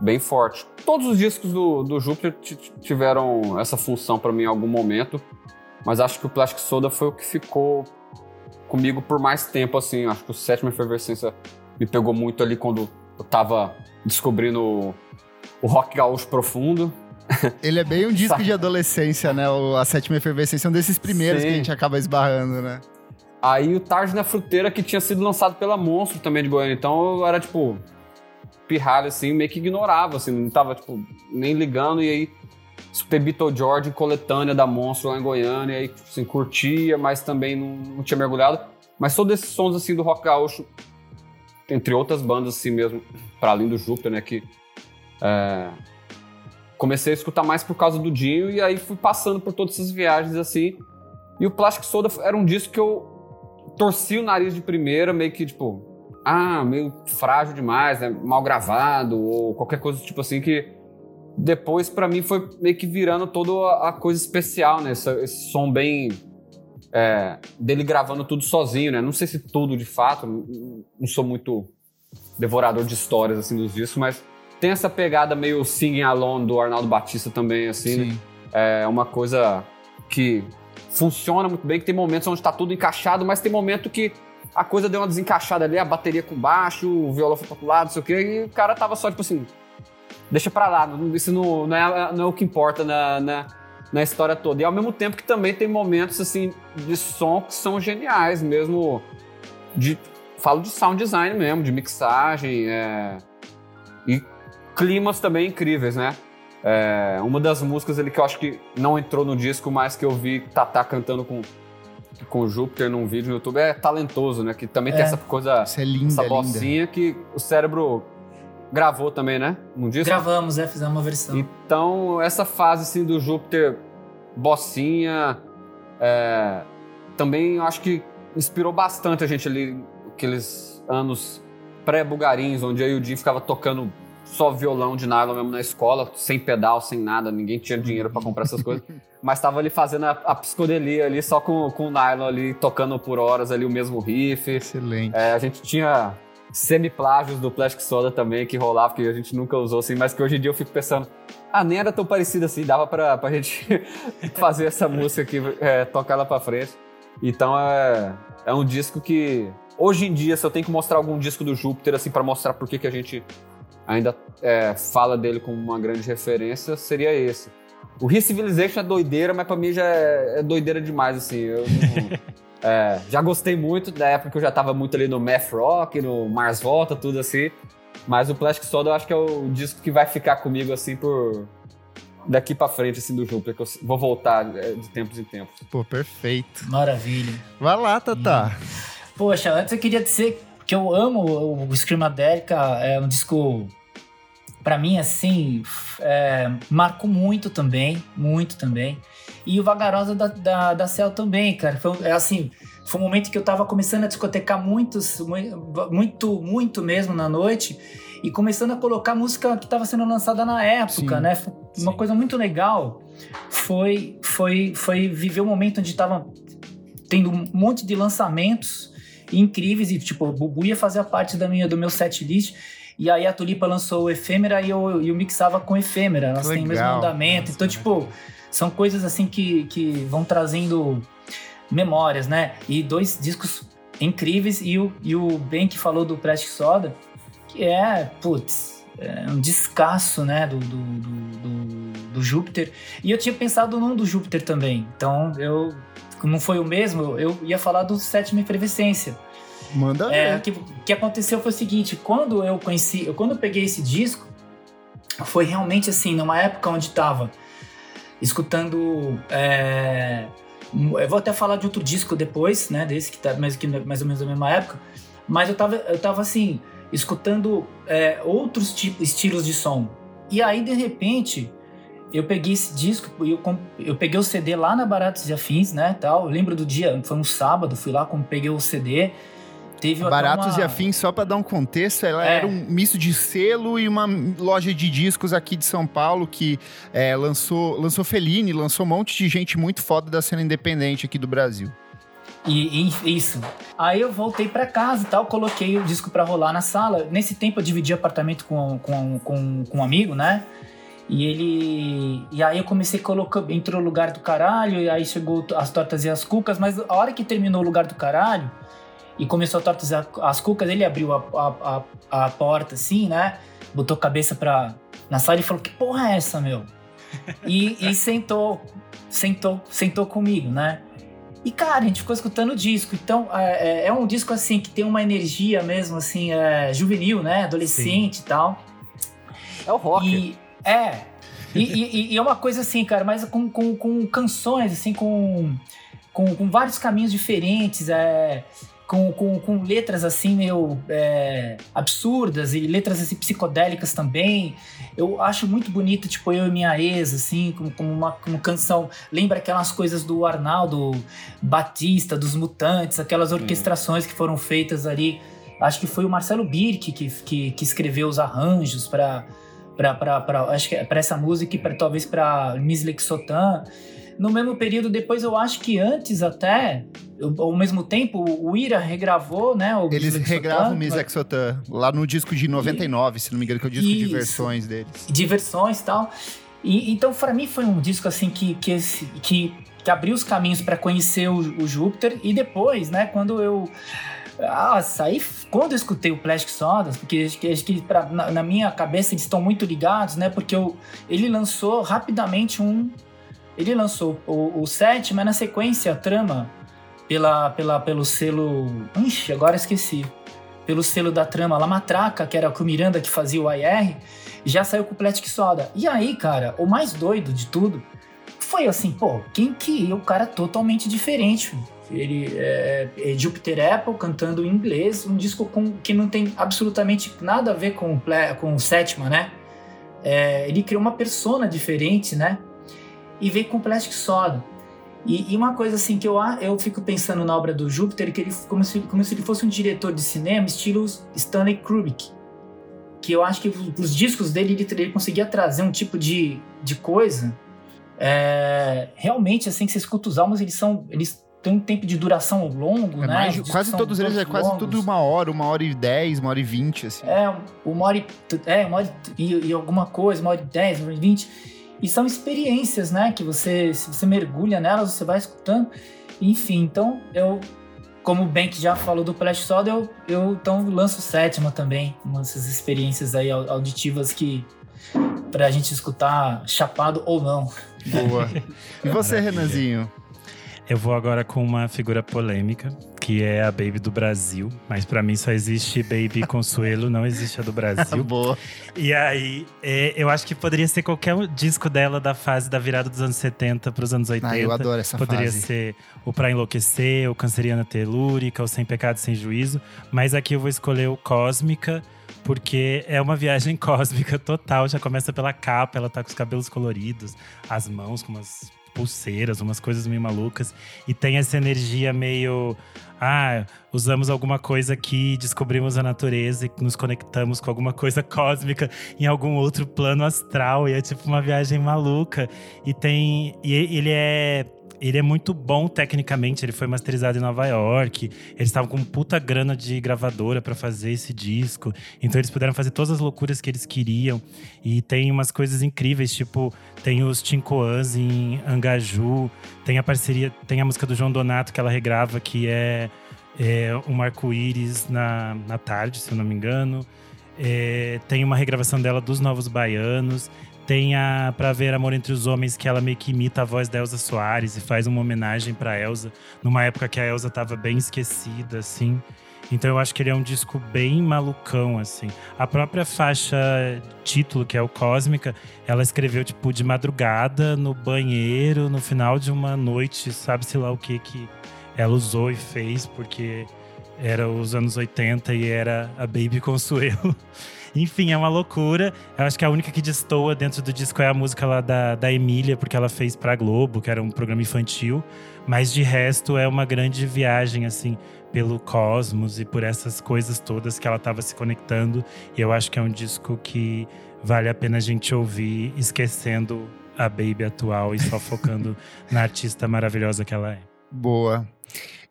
bem forte. Todos os discos do, do Júpiter tiveram essa função para mim em algum momento, mas acho que o Plastic Soda foi o que ficou comigo por mais tempo, assim. Acho que o Sétima Efervescência me pegou muito ali quando eu tava descobrindo o, o rock gaúcho profundo. Ele é bem um disco de adolescência, né? O- a sétima efervescência é um desses primeiros Sim. que a gente acaba esbarrando, né? Aí o Tarde na Fruteira, que tinha sido lançado pela Monstro também de Goiânia. Então eu era, tipo, pirralho, assim, meio que ignorava, assim, não tava, tipo, nem ligando. E aí escutei Beatle George coletânea da Monstro lá em Goiânia. E aí, assim, curtia, mas também não, não tinha mergulhado. Mas todos esses sons, assim, do rock gaúcho, entre outras bandas, assim mesmo, para além do Júpiter, né, que... é, comecei a escutar mais por causa do Dinho. E aí fui passando por todas essas viagens, assim... E o Plastic Soda era um disco que eu torci o nariz de primeira, meio que tipo, ah, meio frágil demais, né? mal gravado, ou qualquer coisa tipo assim, que depois pra mim foi meio que virando toda a coisa especial, né? Essa- esse som bem. é, dele gravando tudo sozinho, né? Não sei se tudo de fato, não sou muito devorador de histórias assim dos discos, mas tem essa pegada meio Singing Alone do Arnaldo Batista também, assim, né? é uma coisa que funciona muito bem, que tem momentos onde tá tudo encaixado, mas tem momento que a coisa deu uma desencaixada ali, a bateria com baixo, o violão foi pro lado, não sei o quê, e o cara tava só tipo assim, deixa pra lá, não- isso não, não, é, não é o que importa na, na, na história toda. E ao mesmo tempo que também tem momentos assim de som que são geniais mesmo, de, falo de sound design mesmo, de mixagem, é, e climas também incríveis, né? É, uma das músicas ali que eu acho que não entrou no disco, mas que eu vi Tatá cantando com, com o Júpiter num vídeo no YouTube é Talentoso, né? Que também tem É. essa coisa, Isso é linda, essa linda. bocinha que o cérebro gravou também, né? Num disco. Gravamos, é, fizemos uma versão. Então, essa fase assim do Júpiter bocinha é, também eu acho que inspirou bastante a gente ali, aqueles anos pré-bugarins, onde e o Jim ficava tocando só violão de nylon mesmo na escola, sem pedal, sem nada, ninguém tinha dinheiro pra comprar essas coisas. Mas tava ali fazendo a, a psicodelia ali, só com, com o nylon ali, tocando por horas ali o mesmo riff. Excelente. É, a gente tinha semi-plágios do Plastic Soda também que rolava, que a gente nunca usou assim, mas que hoje em dia eu fico pensando, ah, nem era tão parecido assim, dava pra, pra gente fazer essa música aqui, é, tocar ela pra frente. Então é, é um disco que, hoje em dia, se eu tenho que mostrar algum disco do Júpiter, assim, pra mostrar por que que a gente ainda é, fala dele como uma grande referência, seria esse. O Re-Civilization é doideira, mas pra mim já é, é doideira demais, assim. Eu não- é, já gostei muito da época que eu já tava muito ali no Math Rock, no Mars Volta, tudo assim. Mas o Plastic Soda eu acho que é o disco que vai ficar comigo, assim, por... Daqui pra frente, assim, do Júpiter, que eu vou voltar é, de tempos em tempos. Pô, perfeito. Maravilha. Vai lá, Tatá. Poxa, antes eu queria dizer que eu amo o Screamadelica, é um disco, pra mim, assim, é, marcou muito também, muito também. E o Vagarosa da, da, da Cell também, cara. Foi, é assim, foi um momento que eu tava começando a discotecar muitos, mu- muito, muito mesmo na noite. E começando a colocar música que estava sendo lançada na época, Sim, né? Uma sim. coisa muito legal foi, foi, foi viver um momento onde tava tendo um monte de lançamentos incríveis e tipo, o Bubu ia fazer parte da minha, do meu set list. E aí a Tulipa lançou o Efêmera e eu, eu mixava com Efêmera. Elas têm o mesmo andamento. Então, tipo, são coisas assim que, que vão trazendo memórias, né? E dois discos incríveis. E o, e o Ben que falou do Plastic Soda, que é, putz, é um descasso, né? Do, do, do, do, do Júpiter. E eu tinha pensado num do Júpiter também. Então eu. Não foi o mesmo, eu ia falar do Sétima Efervescência. Manda É, ver. o que, que aconteceu foi o seguinte, quando eu conheci, quando eu peguei esse disco, foi realmente assim, numa época onde tava escutando. é, eu vou até falar de outro disco depois, né? Desse que tá mais, que, mais ou menos da mesma época. Mas eu tava, eu tava assim, escutando é, outros tipos, estilos de som. E aí, de repente, eu peguei esse disco, eu, eu peguei o CD lá na Baratos e Afins, né? Tal. Eu lembro do dia, foi um sábado, fui lá, peguei o CD. Teve Baratos uma- e Afins, só pra dar um contexto, ela É. era um misto de selo e uma loja de discos aqui de São Paulo que é, lançou, lançou Fellini, lançou um monte de gente muito foda da cena independente aqui do Brasil. E, e- isso. Aí eu voltei pra casa e tal, coloquei o disco pra rolar na sala. Nesse tempo eu dividi apartamento com, com, com, com um amigo, né? E ele. E aí eu comecei a colocar. Entrou o lugar do caralho, e aí chegou as tortas e as cucas, mas a hora que terminou o lugar do caralho e começou a tortas e as cucas, ele abriu a, a, a, a porta assim, né? Botou a cabeça pra, na sala e falou: Que porra é essa, meu? E, e sentou, sentou, sentou comigo, né? E, cara, a gente ficou escutando o disco. Então, é, é- é um disco, assim, que tem uma energia mesmo, assim, é, juvenil, né? Adolescente e tal. É o rock. E, é. E, e- e é uma coisa assim, cara, mas com, com, com canções, assim, com, com, com vários caminhos diferentes, é, com, com, com letras, assim, meio é, absurdas e letras, assim, psicodélicas também. Eu acho muito bonito, tipo, Eu e Minha Ex, assim, como, como uma como canção. Lembra aquelas coisas do Arnaldo Batista, dos Mutantes, aquelas orquestrações que foram feitas ali. Acho que foi o Marcelo Birk que, que, que escreveu os arranjos para para para acho que é para essa música e pra, talvez para Miss Lexotan. No mesmo período depois eu acho que antes até ao mesmo tempo o Ira regravou, né, o Eles Miss Lexotan, regravam Miss mas- Exotan lá no disco de 99, se não me engano, que é o disco de Isso. versões deles. diversões e tal. E, então, para mim, foi um disco assim que, que, esse- que, que abriu os caminhos para conhecer o, o Júpiter. E depois, né, quando eu. Ah, aí quando eu escutei o Plastic Sodas, porque acho que, acho que pra- na, na minha cabeça eles estão muito ligados, né? Porque eu, ele lançou rapidamente um. Ele lançou o, o set, mas na sequência a trama pela, pela, pelo selo. Ixi, agora esqueci. Pelo selo da trama La Matraca, que era com o Miranda que fazia o IR, já saiu com o Plastic Soda. E aí, cara, o mais doido de tudo foi assim, pô, quem que é o cara totalmente diferente? Ele é, é Jupiter Apple cantando em inglês, um disco com, que não tem absolutamente nada a ver com com o Sétima, né? É, ele criou uma persona diferente, né? E veio com Plastic Soda. E, e uma coisa assim que eu, eu fico pensando na obra do Júpiter, que ele como se, como se ele fosse um diretor de cinema estilo Stanley Kubrick. Que eu acho que os, os discos dele ele, ele conseguia trazer um tipo de, de coisa. é, realmente, assim, que você escuta os álbuns, eles são. Eles têm um tempo de duração longo, É né? mais quase todos eles é quase longos. tudo uma hora, uma hora e dez, uma hora e vinte, assim. É, uma hora e, é, uma hora e, e alguma coisa, uma hora e dez, uma hora e vinte. E são experiências, né? Que você, se você mergulha nelas, você vai escutando. Enfim, então eu, como o Bank já falou do Flash Soda, eu, eu então lanço sétima também. Uma dessas experiências aí au- auditivas que pra gente escutar chapado ou não. Boa. E você. Renanzinho? Eu vou agora com uma figura polêmica, que é a Baby do Brasil. Mas pra mim só existe Baby Consuelo, não existe a do Brasil. Boa. E aí, é, eu acho que poderia ser qualquer disco dela da fase da virada dos anos 70 pros anos 80. Ah, eu adoro essa Poderia fase. ser o Pra Enlouquecer, o Canceriana Telúrica, o Sem Pecado Sem Juízo. Mas aqui eu vou escolher o Cósmica, porque é uma viagem cósmica total. Já começa pela capa, ela tá com os cabelos coloridos, as mãos com umas pulseiras, umas coisas meio malucas. E tem essa energia meio. Ah, usamos alguma coisa aqui, descobrimos a natureza e nos conectamos com alguma coisa cósmica em algum outro plano astral. E é tipo uma viagem maluca. E tem. E ele é ele é muito bom tecnicamente, ele foi masterizado em Nova York. Eles estavam com puta grana de gravadora para fazer esse disco. Então eles puderam fazer todas as loucuras que eles queriam. E tem umas coisas incríveis, tipo, tem os Tincoãs em Angaju, tem a parceria, tem a música do João Donato que ela regrava, que é, é um arco-íris na, na tarde, se eu não me engano. É, tem uma regravação dela dos Novos Baianos. Tem a Pra Ver Amor Entre os Homens, que ela meio que imita a voz da Elza Soares e faz uma homenagem pra Elza, numa época que a Elza tava bem esquecida, assim. Então eu acho que ele é um disco bem malucão, assim. A própria faixa título, que é o Cósmica, ela escreveu, tipo, de madrugada, no banheiro, no final de uma noite, sabe-se lá o que que ela usou e fez, porque era os anos 80 e era a Baby Consuelo. Enfim, é uma loucura. Eu acho que a única que destoa dentro do disco é a música lá da, da Emília, porque ela fez pra Globo, que era um programa infantil. Mas de resto é uma grande viagem, assim, pelo cosmos e por essas coisas todas que ela estava se conectando. E eu acho que é um disco que vale a pena a gente ouvir, esquecendo a Baby atual e só focando na artista maravilhosa que ela é. Boa.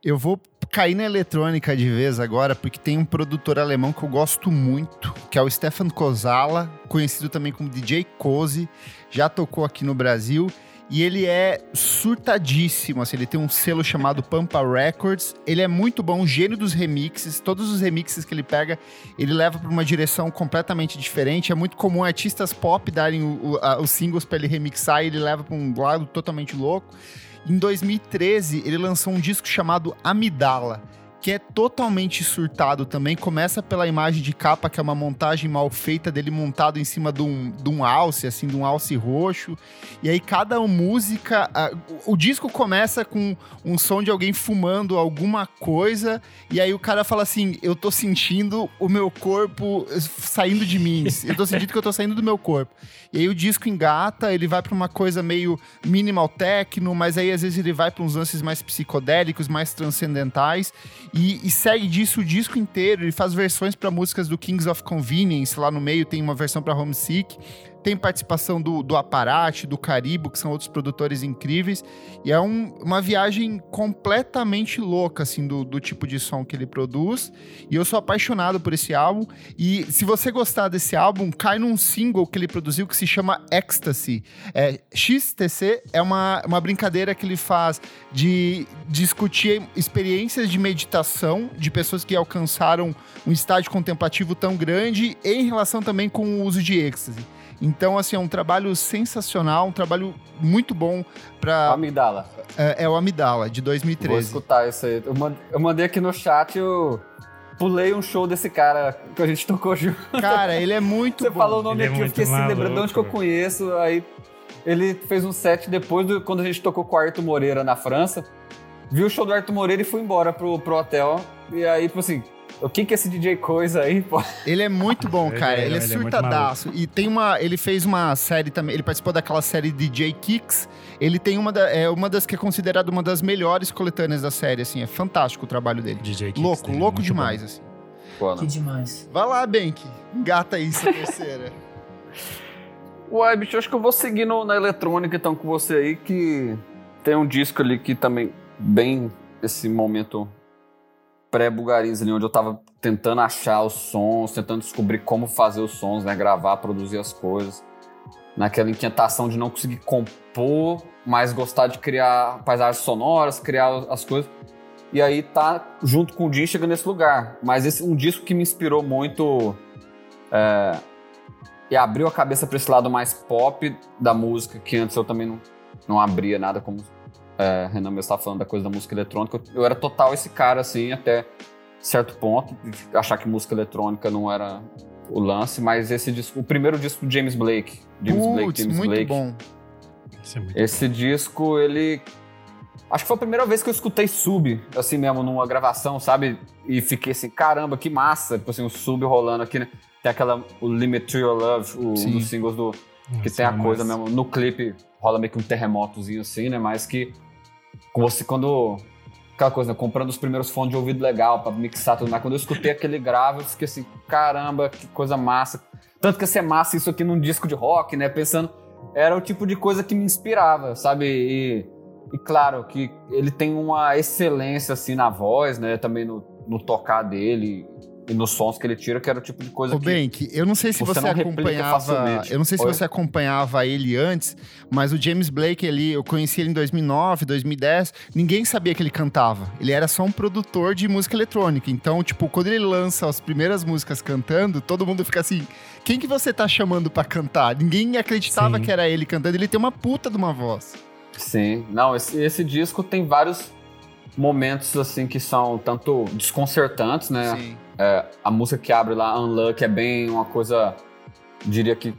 Eu vou cair na eletrônica de vez agora, porque tem um produtor alemão que eu gosto muito, que é o Stefan Kozala, conhecido também como DJ Cozy, já tocou aqui no Brasil. E ele é surtadíssimo, assim, ele tem um selo chamado Pampa Records. Ele é muito bom, gênio dos remixes. Todos os remixes que ele pega, ele leva para uma direção completamente diferente. É muito comum artistas pop darem os singles para ele remixar e ele leva para um lado totalmente louco. Em 2013, ele lançou um disco chamado Amidala, que é totalmente surtado também. Começa pela imagem de capa, que é uma montagem mal feita dele montado em cima de um, de um alce, assim, de um alce roxo. E aí cada música. o, o disco começa com um som de alguém fumando alguma coisa. E aí o cara fala assim: Eu tô sentindo o meu corpo saindo de mim. Eu tô sentindo que eu tô saindo do meu corpo. E aí o disco engata, ele vai para uma coisa meio minimal techno, mas aí às vezes ele vai para uns lances mais psicodélicos, mais transcendentais. E, e, segue disso o disco inteiro. Ele faz versões para músicas do Kings of Convenience. Lá no meio tem uma versão para Homesick tem participação do, do Aparate, do Caribo, que são outros produtores incríveis. E é um, uma viagem completamente louca, assim, do, do tipo de som que ele produz. E eu sou apaixonado por esse álbum. E se você gostar desse álbum, cai num single que ele produziu que se chama Ecstasy. É, XTC é uma, uma brincadeira que ele faz de discutir experiências de meditação de pessoas que alcançaram um estágio contemplativo tão grande em relação também com o uso de êxtase. Então, assim, é um trabalho sensacional, um trabalho muito bom para Amidala. É, é, o Amidala, de 2013. Vou escutar isso aí. Eu mandei aqui no chat o. Pulei um show desse cara que a gente tocou junto. Cara, ele é muito Você bom. falou o nome ele é aqui, é eu fiquei assim, lembrando de onde que eu conheço. Aí ele fez um set depois do quando a gente tocou com o Arthur Moreira na França. Viu o show do Arthur Moreira e foi embora pro, pro hotel. E aí, tipo assim, o que que é esse DJ Coisa aí, pô? Ele é muito bom, cara. ele, é ele, é, surtadaço. É e tem uma. Ele fez uma série também. Ele participou daquela série DJ Kicks. Ele tem uma, da, é, uma das que é considerada uma das melhores coletâneas da série, assim. É fantástico o trabalho dele. DJ Kicks. Louco, louco demais, bom. assim. Pô, que demais. Vai lá, Bank. Engata aí essa terceira. Uai, bicho, acho que eu vou seguir no, na eletrônica então com você aí, que tem um disco ali que também, bem esse momento pré-Bugariz ali, onde eu tava tentando achar os sons, tentando descobrir como fazer os sons, né? Gravar, produzir as coisas. Naquela inquietação de não conseguir compor, mas gostar de criar paisagens sonoras, criar as coisas. E aí tá junto com o Jim chega nesse lugar. Mas esse um disco que me inspirou muito é, e abriu a cabeça para esse lado mais pop da música, que antes eu também não, não abria nada como é, Renan mesmo estava falando da coisa da música eletrônica, eu era total esse cara, assim, até certo ponto, de achar que música eletrônica não era o lance, mas esse disco, o primeiro disco do James Blake, James Puts, Blake, James muito Blake. bom. Isso é muito Esse disco, ele Acho que foi a primeira vez que eu escutei sub, assim mesmo, numa gravação, sabe? E fiquei assim, caramba, que massa. Tipo assim, o sub rolando aqui, né? Tem aquela, o Limit to Your Love, o, um dos singles do... Que Nossa, tem a é coisa massa. mesmo, no clipe rola meio que um terremotozinho assim, né? Mas que você quando aquela coisa, né? comprando os primeiros fones de ouvido legal pra mixar tudo mais. Quando eu escutei aquele grave, eu assim, caramba, que coisa massa. Tanto que ia ser massa isso aqui num disco de rock, né? Pensando, era o tipo de coisa que me inspirava, sabe? E E claro que ele tem uma excelência assim na voz, né? Também no, no tocar dele e nos sons que ele tira, que era o tipo de coisa Ô, que. Bank, eu não sei se você você, acompanhava. Eu não sei se Oi? você acompanhava ele antes, mas o James Blake, ele, eu conheci ele em 2009, 2010. Ninguém sabia que ele cantava. Ele era só um produtor de música eletrônica. Então, tipo, quando ele lança as primeiras músicas cantando, todo mundo fica assim: quem que você tá chamando pra cantar? Ninguém acreditava Sim. que era ele cantando. Ele tem uma puta de uma voz. Sim. Não, esse, esse disco tem vários momentos assim que são tanto desconcertantes, né? Sim. É, a música que abre lá, Unluck, é bem uma coisa, diria que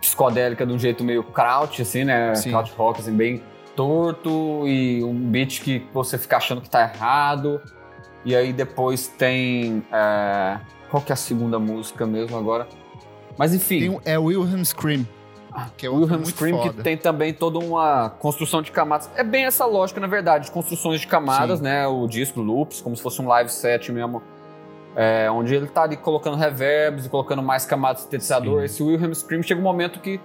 psicodélica de um jeito meio kraut, assim, né? Sim. Kraut rock, assim, bem torto e um beat que você fica achando que tá errado. E aí depois tem. é, qual que é a segunda música mesmo agora? Mas enfim. Tem é Wilhelm Scream. Que é Wilhelm Scream, foda. que tem também toda uma construção de camadas. É bem essa lógica, na verdade, de construções de camadas, Sim. né? O disco loops, como se fosse um live set mesmo. É, onde ele tá ali colocando reverbs e colocando mais camadas de sintetizador. Sim. Esse Wilhelm Scream chega um momento que,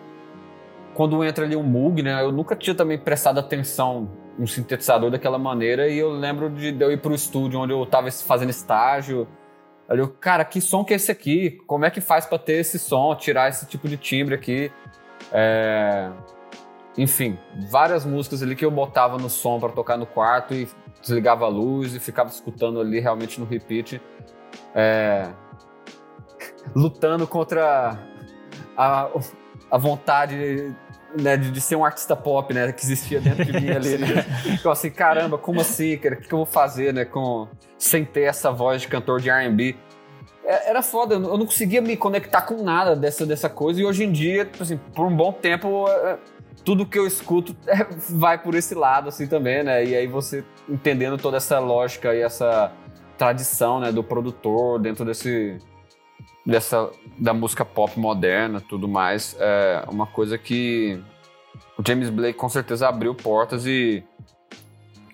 quando entra ali um Moog, né? Eu nunca tinha também prestado atenção um sintetizador daquela maneira. E eu lembro de, de eu ir pro estúdio onde eu tava fazendo estágio. Aí eu, cara, que som que é esse aqui? Como é que faz pra ter esse som, tirar esse tipo de timbre aqui? É, Enfim, várias músicas ali que eu botava no som pra tocar no quarto e desligava a luz e ficava escutando ali realmente no repeat. É, Lutando contra a, a vontade né, de, de ser um artista pop, né? Que existia dentro de mim ali, né? Então assim, caramba, como assim, cara? O que que eu vou fazer, né? Com, sem ter essa voz de cantor de R&B. É- Era foda, eu não conseguia me conectar com nada dessa, dessa coisa. E hoje em dia, tipo assim, por um bom tempo, é, tudo que eu escuto é, vai por esse lado, assim, também, né? E aí você entendendo toda essa lógica e essa tradição, né, do produtor dentro desse... Dessa, da música pop moderna tudo mais, é uma coisa que o James Blake com certeza abriu portas e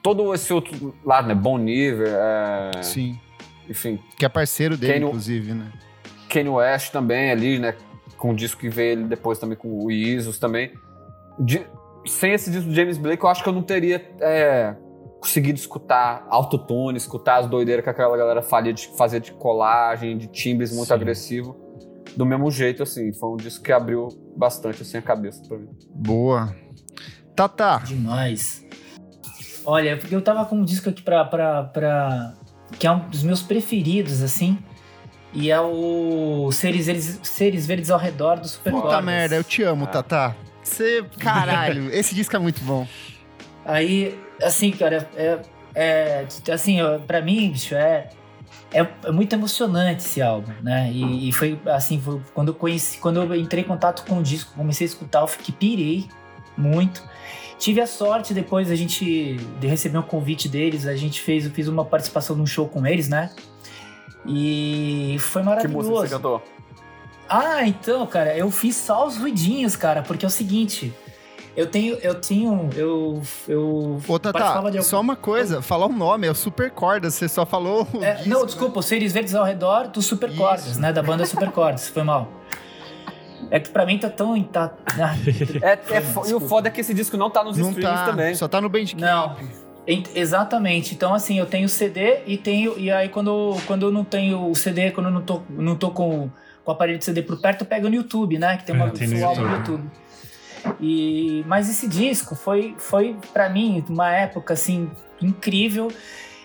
todo esse outro lado, né, Bon Iver, é, Sim. enfim, Que é parceiro dele, Kanye- inclusive, né? Kanye West também ali, né? Com o disco que veio ele depois também com o Isos também. De- sem esse disco do James Blake, eu acho que eu não teria é, conseguido escutar autotune, escutar as doideiras que aquela galera fazia de, fazia de colagem, de timbres muito Sim. agressivo. Do mesmo jeito, assim. Foi um disco que abriu bastante, assim, a cabeça pra mim. Boa. Tata, Demais. Olha, porque eu tava com um disco aqui pra, pra, pra. que é um dos meus preferidos, assim. E é o Seres, Verdes- Seres Verdes ao Redor do Super puta merda, eu te amo, Ah. Tata. Você, caralho, esse disco é muito bom. Aí, assim, cara, é, é assim, ó, pra mim, bicho, é, é, é muito emocionante esse álbum, né? E, e foi assim, foi quando eu conheci, quando eu entrei em contato com o disco, comecei a escutar, eu fiquei pirei muito. Tive a sorte depois a gente de receber um convite deles, a gente fez, eu fiz uma participação num show com eles, né? E foi Que música maravilhoso. você cantou? Ah, então, cara, eu fiz só os ruidinhos, cara, porque é o seguinte, eu tenho, eu tinha, eu, eu Ô, Tata, de algum- só uma coisa, falar o nome, é o Super Cordas, você só falou o É, disco, não, né? desculpa, os Seres Verdes ao redor do Super Isso. Cordas, né? Da banda Super Cordas, foi mal. É que pra mim tá tão. Tá, ah, É, é fo- e o foda é que esse disco não tá nos Não streams tá, também. só tá no Bandcamp. não. Ent- Exatamente. Então, assim, eu tenho CD e tenho. E aí, quando, quando eu não tenho o CD, quando eu não tô, não tô com, com o aparelho de CD por perto, eu pego no YouTube, né? Que tem uma É, tem um no YouTube. YouTube. E, mas esse disco foi, foi para mim, uma época, assim, incrível.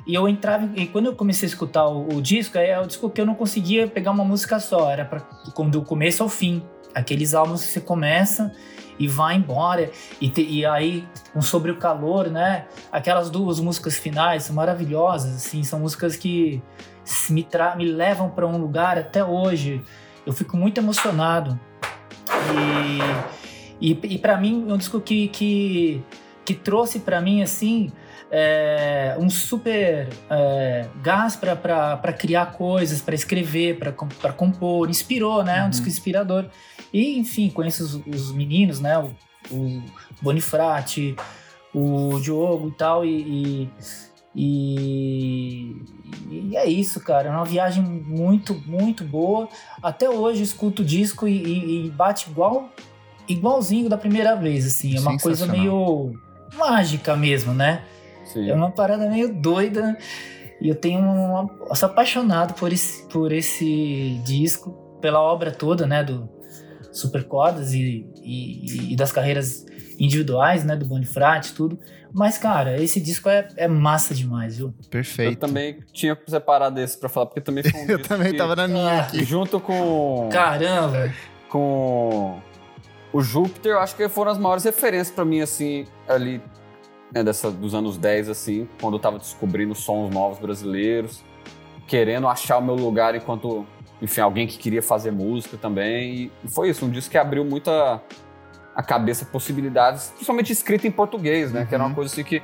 E eu entrava. E quando eu comecei a escutar o, o disco, é o disco que eu não conseguia pegar uma música só. Era pra, do começo ao fim. Aqueles álbuns que você começa e vai embora. E, te- e aí, um sobre o calor, né? Aquelas duas músicas finais são maravilhosas, assim, são músicas que me, tra me levam para um lugar até hoje. Eu fico muito emocionado. E, e, e para mim, é um disco que, que, que trouxe para mim, assim, é, um super é, gás para criar coisas, para escrever, para compor. Inspirou, né? Um disco inspirador. E, enfim, conheço os, os meninos, né? O, o Bonifrati, o Diogo e tal, e, e, e- é isso, cara. É uma viagem muito, muito boa. Até hoje escuto o disco e, e- e bate igual, igualzinho da primeira vez, assim. É uma coisa meio mágica mesmo, né? Sim. É uma parada meio doida. E eu tenho uma, eu sou apaixonado por esse, por esse disco, pela obra toda, né? Do Super Cordas e, e, e das carreiras individuais, né? Do Bonifrate, tudo. Mas, cara, esse disco é, é massa demais, viu? Perfeito. Eu também tinha separado esse pra falar, porque também foi um Eu também que- tava na minha Ah, aqui. Junto com, Caramba! com o Júpiter, eu acho que foram as maiores referências pra mim, assim, ali, né, dessa, dos anos 10, assim, quando eu tava descobrindo sons novos brasileiros, querendo achar o meu lugar enquanto, enfim, alguém que queria fazer música também. E foi isso, um disco que abriu muita a cabeça, possibilidades, principalmente escrita em português, né? Que era uma Uhum. coisa assim que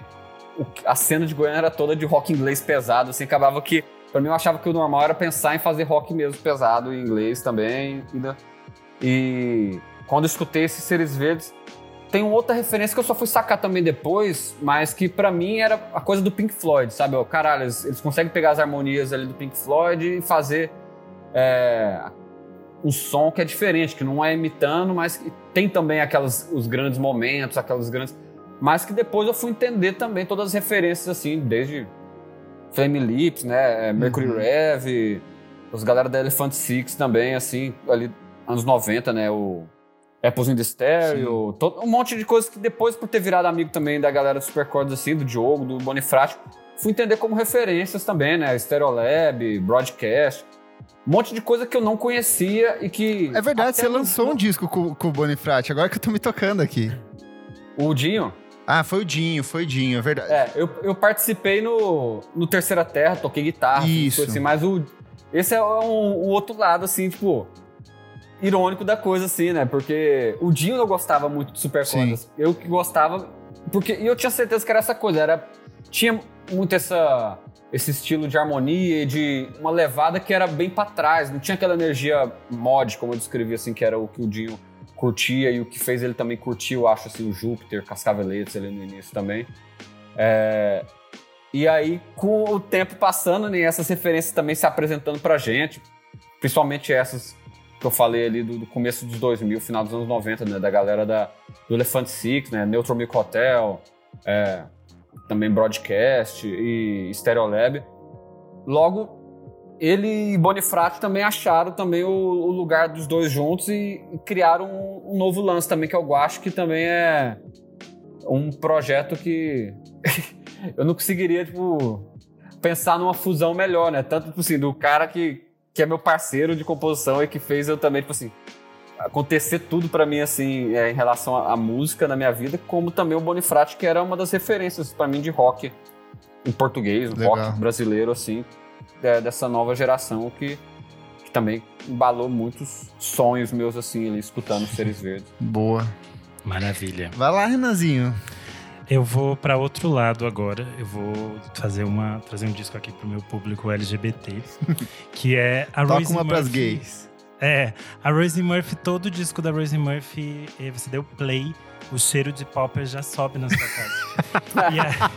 a cena de Goiânia era toda de rock inglês pesado, assim, acabava que. Pra mim, eu achava que o normal era pensar em fazer rock mesmo pesado em inglês também. E, né? e quando eu escutei esses Seres Verdes, tem uma outra referência que eu só fui sacar também depois, mas que pra mim era a coisa do Pink Floyd, sabe? Ó, Caralho, eles, eles conseguem pegar as harmonias ali do Pink Floyd e fazer é, um som que é diferente, que não é imitando, mas que tem também aquelas, os grandes momentos, aquelas grandes. Mas que depois eu fui entender também todas as referências, assim, desde Flame Lips, né? é, Mercury Uhum. Rev, os galera da Elephant Six também, assim, ali anos 90, né? O Apples in the Stereo, todo, um monte de coisas que depois, por ter virado amigo também da galera do Supercords, assim, do Diogo, do Bonifrati, fui entender como referências também, né? Stereolab, Broadcast, um monte de coisa que eu não conhecia e que. É verdade, você lançou um disco com, com o Bonifrati, agora que eu tô me tocando aqui. O Dinho. Ah, foi o Dinho, foi o Dinho, é verdade. É, eu, eu participei no, no Terceira Terra, toquei guitarra, Isso. assim, mas o, esse é um, o outro lado, assim, tipo, irônico da coisa, assim, né? Porque o Dinho não gostava muito de Super Sim. Cordas. Eu que gostava, porque e eu tinha certeza que era essa coisa, era tinha muito essa esse estilo de harmonia e de uma levada que era bem pra trás, não tinha aquela energia mod, como eu descrevi assim, que era o que o Dinho curtia e o que fez ele também curtir, eu acho assim, o Júpiter, Cascaveletes ali no início também. É, E aí, com o tempo passando, né, essas referências também se apresentando pra gente, principalmente essas que eu falei ali do, do começo dos 2000, final dos anos 90, né, da galera da, do Elephant Six, né, Neutral Milk Hotel, é, também Broadcast e Stereolab. Logo, ele e Bonifrati também acharam também o, o lugar dos dois juntos e, e criaram um, um novo lance também, que eu acho que também é um projeto que eu não conseguiria, tipo, pensar numa fusão melhor, né? Tanto, tipo assim, do cara que, que é meu parceiro de composição e que fez eu também, tipo assim, acontecer tudo pra mim, assim, é, em relação à, música na minha vida, como também o Bonifrati, que era uma das referências pra mim de rock em português, Legal. rock brasileiro, assim, é, dessa nova geração que, que também embalou muitos sonhos meus, assim, ali, escutando Seres Verdes. Boa. Maravilha. Vai lá, Renanzinho. Eu vou pra outro lado agora. Eu vou fazer uma trazer um disco aqui pro meu público LGBT, que é a Toca Rosie uma pras Murphy. gays. É, a Rosie Murphy, todo disco da Rosie Murphy, eh, você deu play, o cheiro de popper já sobe na sua casa. e, a-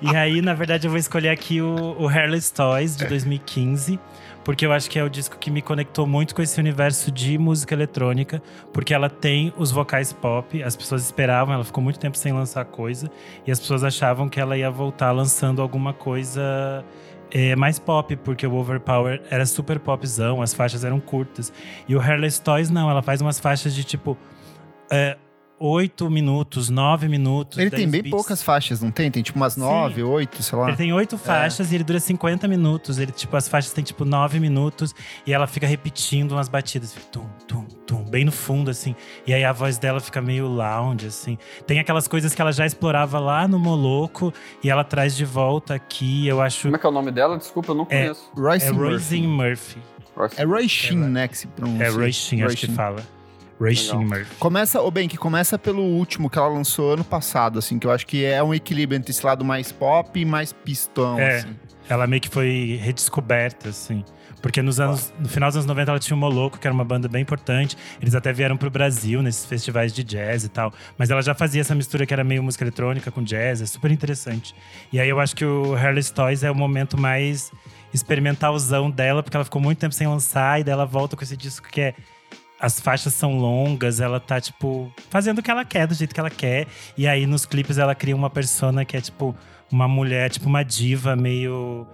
e aí, na verdade, eu vou escolher aqui o, o Hairless Toys de 2015, porque eu acho que é o disco que me conectou muito com esse universo de música eletrônica, porque ela tem os vocais pop, as pessoas esperavam, ela ficou muito tempo sem lançar coisa, e as pessoas achavam que ela ia voltar lançando alguma coisa é, mais pop, porque o Overpower era super popzão, as faixas eram curtas. E o Hairless Toys não, ela faz umas faixas de tipo. É, 8 minutos, 9 minutos. Ele 10 tem bem beats. poucas faixas, não tem? Tem tipo umas Sim. nove, oito, sei lá. Ele tem oito faixas e ele dura 50 minutos. Ele, tipo, as faixas têm, tipo, nove minutos e ela fica repetindo umas batidas. Tum, tum, tum, bem no fundo, assim. E aí a voz dela fica meio lounge, assim. Tem aquelas coisas que ela já explorava lá no Moloco e ela traz de volta aqui. Eu acho. Como é que é o nome dela? Desculpa, eu não É. conheço. Royce É Murphy. Roisin Murphy. É Roy Shin, Ela- né, que se pronuncia. É Roisin, acho que Roisin. fala. Legal. Murphy. Começa, o bem, que começa pelo último que ela lançou ano passado, assim, que eu acho que é um equilíbrio entre esse lado mais pop e mais pistão, É. assim. Ela meio que foi redescoberta, assim. Porque nos anos, no final dos anos 90 ela tinha o Moloco, que era uma banda bem importante. Eles até vieram pro Brasil nesses festivais de jazz e tal. Mas ela já fazia essa mistura que era meio música eletrônica com jazz, é super interessante. E aí eu acho que o Hairless Toys é o momento mais experimentalzão dela, porque ela ficou muito tempo sem lançar, e daí ela volta com esse disco que é as faixas são longas, ela tá, tipo, fazendo o que ela quer, do jeito que ela quer. E aí nos clipes ela cria uma persona que é, tipo, uma mulher, tipo, uma diva meio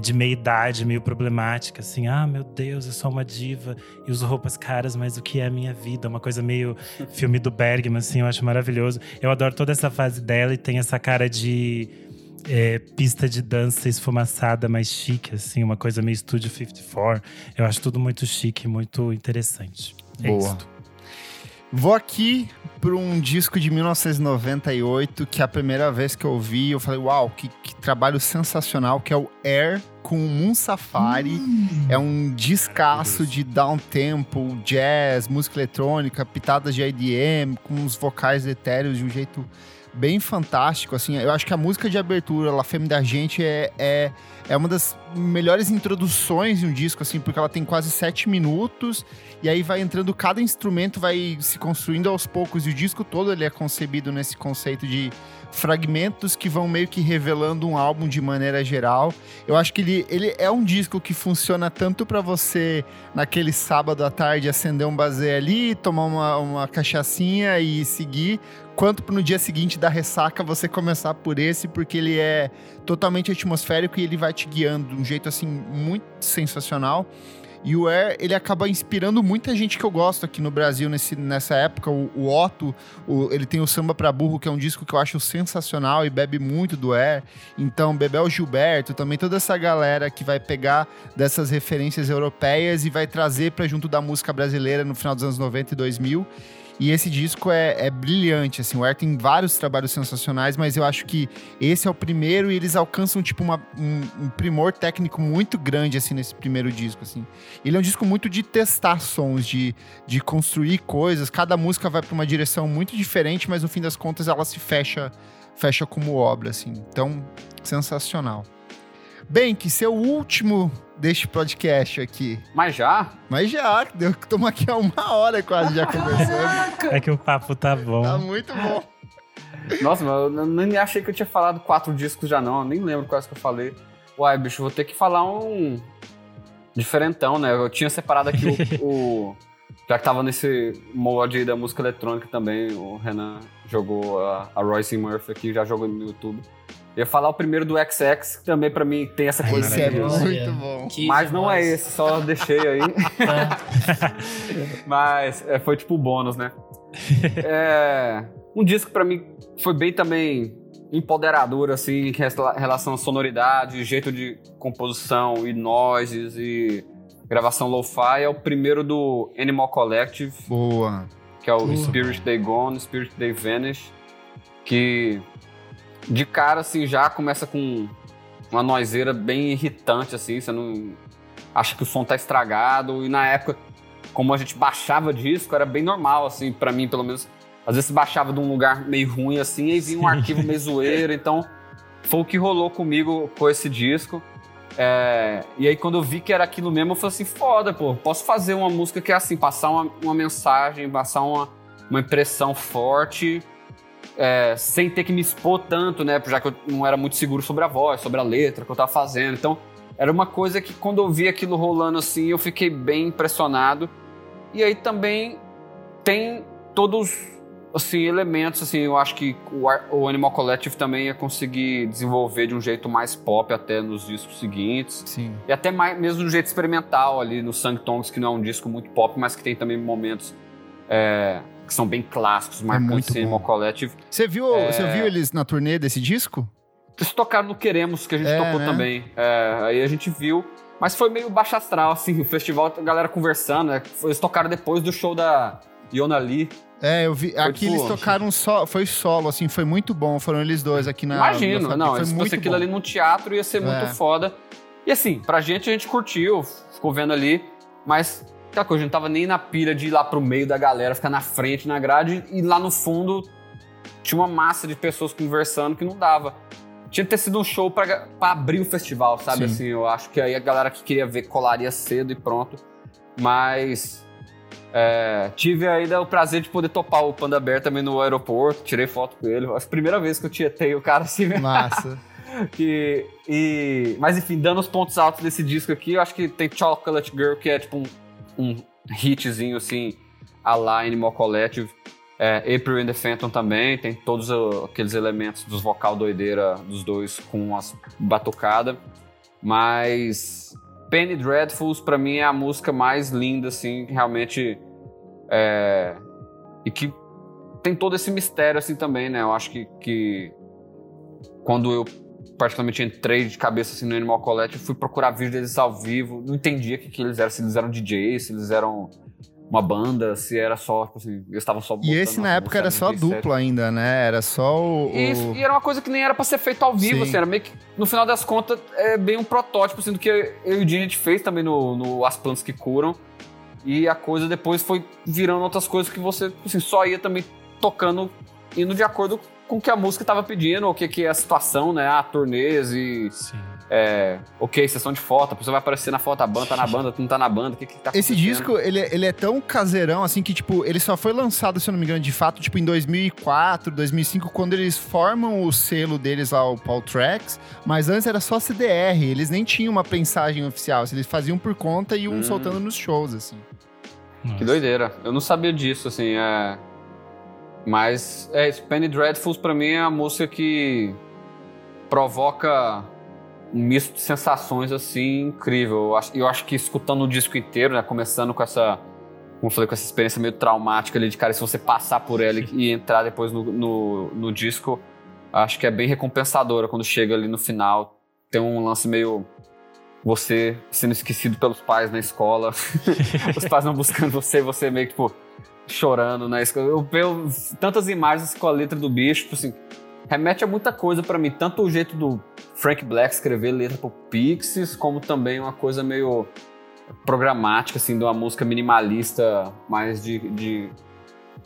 de meia idade, meio problemática, assim, ah, meu Deus, eu sou uma diva e uso roupas caras, mas o que é a minha vida? Uma coisa meio filme do Bergman, assim, eu acho maravilhoso. Eu adoro toda essa fase dela e tem essa cara de é, pista de dança esfumaçada, mais chique, assim, uma coisa meio Studio 54. Eu acho tudo muito chique, muito interessante. É Boa. isso. Vou aqui para um disco de 1998, que é a primeira vez que eu ouvi, eu falei, uau, que, que trabalho sensacional, que é o Air com o Moon Safari. É um descasso de down tempo, jazz, música eletrônica, pitadas de IDM, com os vocais etéreos de um jeito bem fantástico, assim. Eu acho que a música de abertura, La Femme da Gente, é, é, é uma das melhores introduções de um disco, assim, porque ela tem quase sete minutos e aí vai entrando, cada instrumento vai se construindo aos poucos e o disco todo ele é concebido nesse conceito de fragmentos que vão meio que revelando um álbum de maneira geral. Eu acho que ele, ele é um disco que funciona tanto para você naquele sábado à tarde acender um bazé ali, tomar uma, uma cachaçinha e seguir, quanto no dia seguinte da ressaca você começar por esse, porque ele é totalmente atmosférico e ele vai te guiando de um jeito assim muito sensacional. E o Air, ele acaba inspirando muita gente que eu gosto aqui no Brasil nesse, nessa época. O, o Otto, o- ele tem o Samba pra Burro, que é um disco que eu acho sensacional e bebe muito do Air. Então, Bebel Gilberto, também toda essa galera que vai pegar dessas referências europeias e vai trazer pra junto da música brasileira no final dos anos 90 e 2000. E esse disco é, é brilhante, assim. O Air tem vários trabalhos sensacionais, mas eu acho que esse é o primeiro e eles alcançam, tipo, uma- um, um primor técnico muito grande, assim, nesse primeiro disco, assim. Ele é um disco muito de testar sons, de, de construir coisas. Cada música vai para uma direção muito diferente, mas no fim das contas ela se fecha, fecha como obra, assim. Então, sensacional. Bem, que seu último deste podcast aqui. Mas já? Mas já, estamos aqui há uma hora quase já conversando. É que o papo tá bom. Tá muito bom. Nossa, mas eu nem achei que eu tinha falado quatro discos já não. Eu nem lembro quais que eu falei. Uai, bicho, vou ter que falar um diferentão, né? Eu tinha separado aqui o, o- Já que tava nesse molde aí da música eletrônica também, o Renan jogou a, a Royce Murphy aqui, já jogou no YouTube. Eu ia falar o primeiro do XX, que também pra mim tem essa coisa. Esse é muito bom. Que Mas não é demais. esse, só deixei aí. Mas é, foi tipo bônus, né? É, um disco pra mim foi bem também empoderador, assim, em rela- relação à sonoridade, jeito de composição e noises e gravação lo-fi. É o primeiro do Animal Collective, Boa. que é o Uhum. Spirit Day Gone, Spirit Day Vanish, que de cara, assim, já começa com uma noiseira bem irritante, assim, você não acha que o som tá estragado, e na época, como a gente baixava disco, era bem normal, assim, pra mim, pelo menos, às vezes baixava de um lugar meio ruim, assim, e vinha um arquivo meio zoeiro, então foi o que rolou comigo com esse disco. É, e aí, quando eu vi que era aquilo mesmo, eu falei assim: foda, pô, posso fazer uma música que é assim, passar uma, uma mensagem, passar uma, uma impressão forte, é, sem ter que me expor tanto, né? Já que eu não era muito seguro sobre a voz, sobre a letra que eu tava fazendo. Então, era uma coisa que quando eu vi aquilo rolando assim, eu fiquei bem impressionado. E aí também tem todos assim elementos assim, eu acho que o, Animal Collective também ia conseguir desenvolver de um jeito mais pop até nos discos seguintes. Sim. E até mais, mesmo de um jeito experimental ali no Sang Tongs, que não é um disco muito pop, mas que tem também momentos é, que são bem clássicos, marcantes Animal bom. Collective. Você viu, É. você viu eles na turnê desse disco? Eles tocaram no Queremos, que a gente É, tocou né? também. É, aí a gente viu. Mas foi meio baixo astral, assim, o festival, a galera conversando, né? Eles tocaram depois do show da Iona Lee. É, eu vi. Aqui tipo- eles tocaram só, foi solo, assim, foi muito bom. Foram eles dois aqui na. Imagino, na- não, foi se muito fosse aquilo bom. ali no teatro ia ser muito É. foda. E assim, pra gente a gente curtiu, ficou vendo ali, mas aquela coisa, a gente não tava nem na pilha de ir lá pro meio da galera, ficar na frente, na grade, e lá no fundo tinha uma massa de pessoas conversando que não dava. Tinha que ter sido um show pra, pra abrir o festival, sabe? Sim. Assim, eu acho que aí a galera que queria ver colaria cedo e pronto. Mas é, tive ainda o prazer de poder topar o Panda Bear também no aeroporto, tirei foto com ele. Acho que a primeira vez que eu tietei o cara assim mesmo. Massa. Que, e, mas enfim, dando os pontos altos desse disco aqui, eu acho que tem Chocolate Girl, que é tipo um, um hitzinho assim, a lá Animal Collective. É, April and the Phantom também, tem todos aqueles elementos dos vocal doideira dos dois com umas batucadas. Mas Penny Dreadfuls pra mim é a música mais linda, assim, realmente. É, e que tem todo esse mistério, assim, também, né? Eu acho que, que quando eu particularmente entrei de cabeça assim, no Animal Collective, fui procurar vídeo deles ao vivo, não entendia o que, que eles eram, se eles eram DJs, se eles eram uma banda, se era só, tipo assim, eles estavam só E esse na época era só dupla ainda, né? Era só o. Isso, e era uma coisa que nem era pra ser feito ao vivo, Sim. assim, era meio que, no final das contas, é bem um protótipo, assim, do que eu e o Dini a gente fez também no, no As Plantas que Curam. E a coisa depois foi virando outras coisas que você, assim, só ia também tocando, indo de acordo com o que a música estava pedindo, o que, que é a situação, né? Ah, turnês e. Sim. É, ok, sessão de foto, a pessoa vai aparecer na foto, a banda tá na banda, tu não tá na banda, o que que tá Esse disco, ele, é, ele é tão caseirão, assim, que, tipo, ele só foi lançado, se eu não me engano, de fato, tipo, em 2004, 2005, quando eles formam o selo deles lá, o Paul Tracks, mas antes era só CDR, eles nem tinham uma prensagem oficial, assim, eles faziam por conta e iam hum. soltando nos shows, assim. Nossa. Que doideira, eu não sabia disso, assim, é... Mas, é, Penny Dreadfuls pra mim é a música que provoca um misto de sensações, assim, incrível. Eu acho, eu acho que escutando o disco inteiro, né, começando com essa, como eu falei, com essa experiência meio traumática ali de cara, se você passar por ela e, entrar depois no, no, no disco, acho que é bem recompensadora quando chega ali no final. Tem um lance meio você sendo esquecido pelos pais na escola, os pais não buscando você, você meio que, tipo, chorando na escola. Eu vejo tantas imagens com a letra do bicho, tipo assim, remete a muita coisa para mim. Tanto o jeito do Frank Black escrever letra pro Pixies, como também uma coisa meio programática, assim, de uma música minimalista, mais de, de,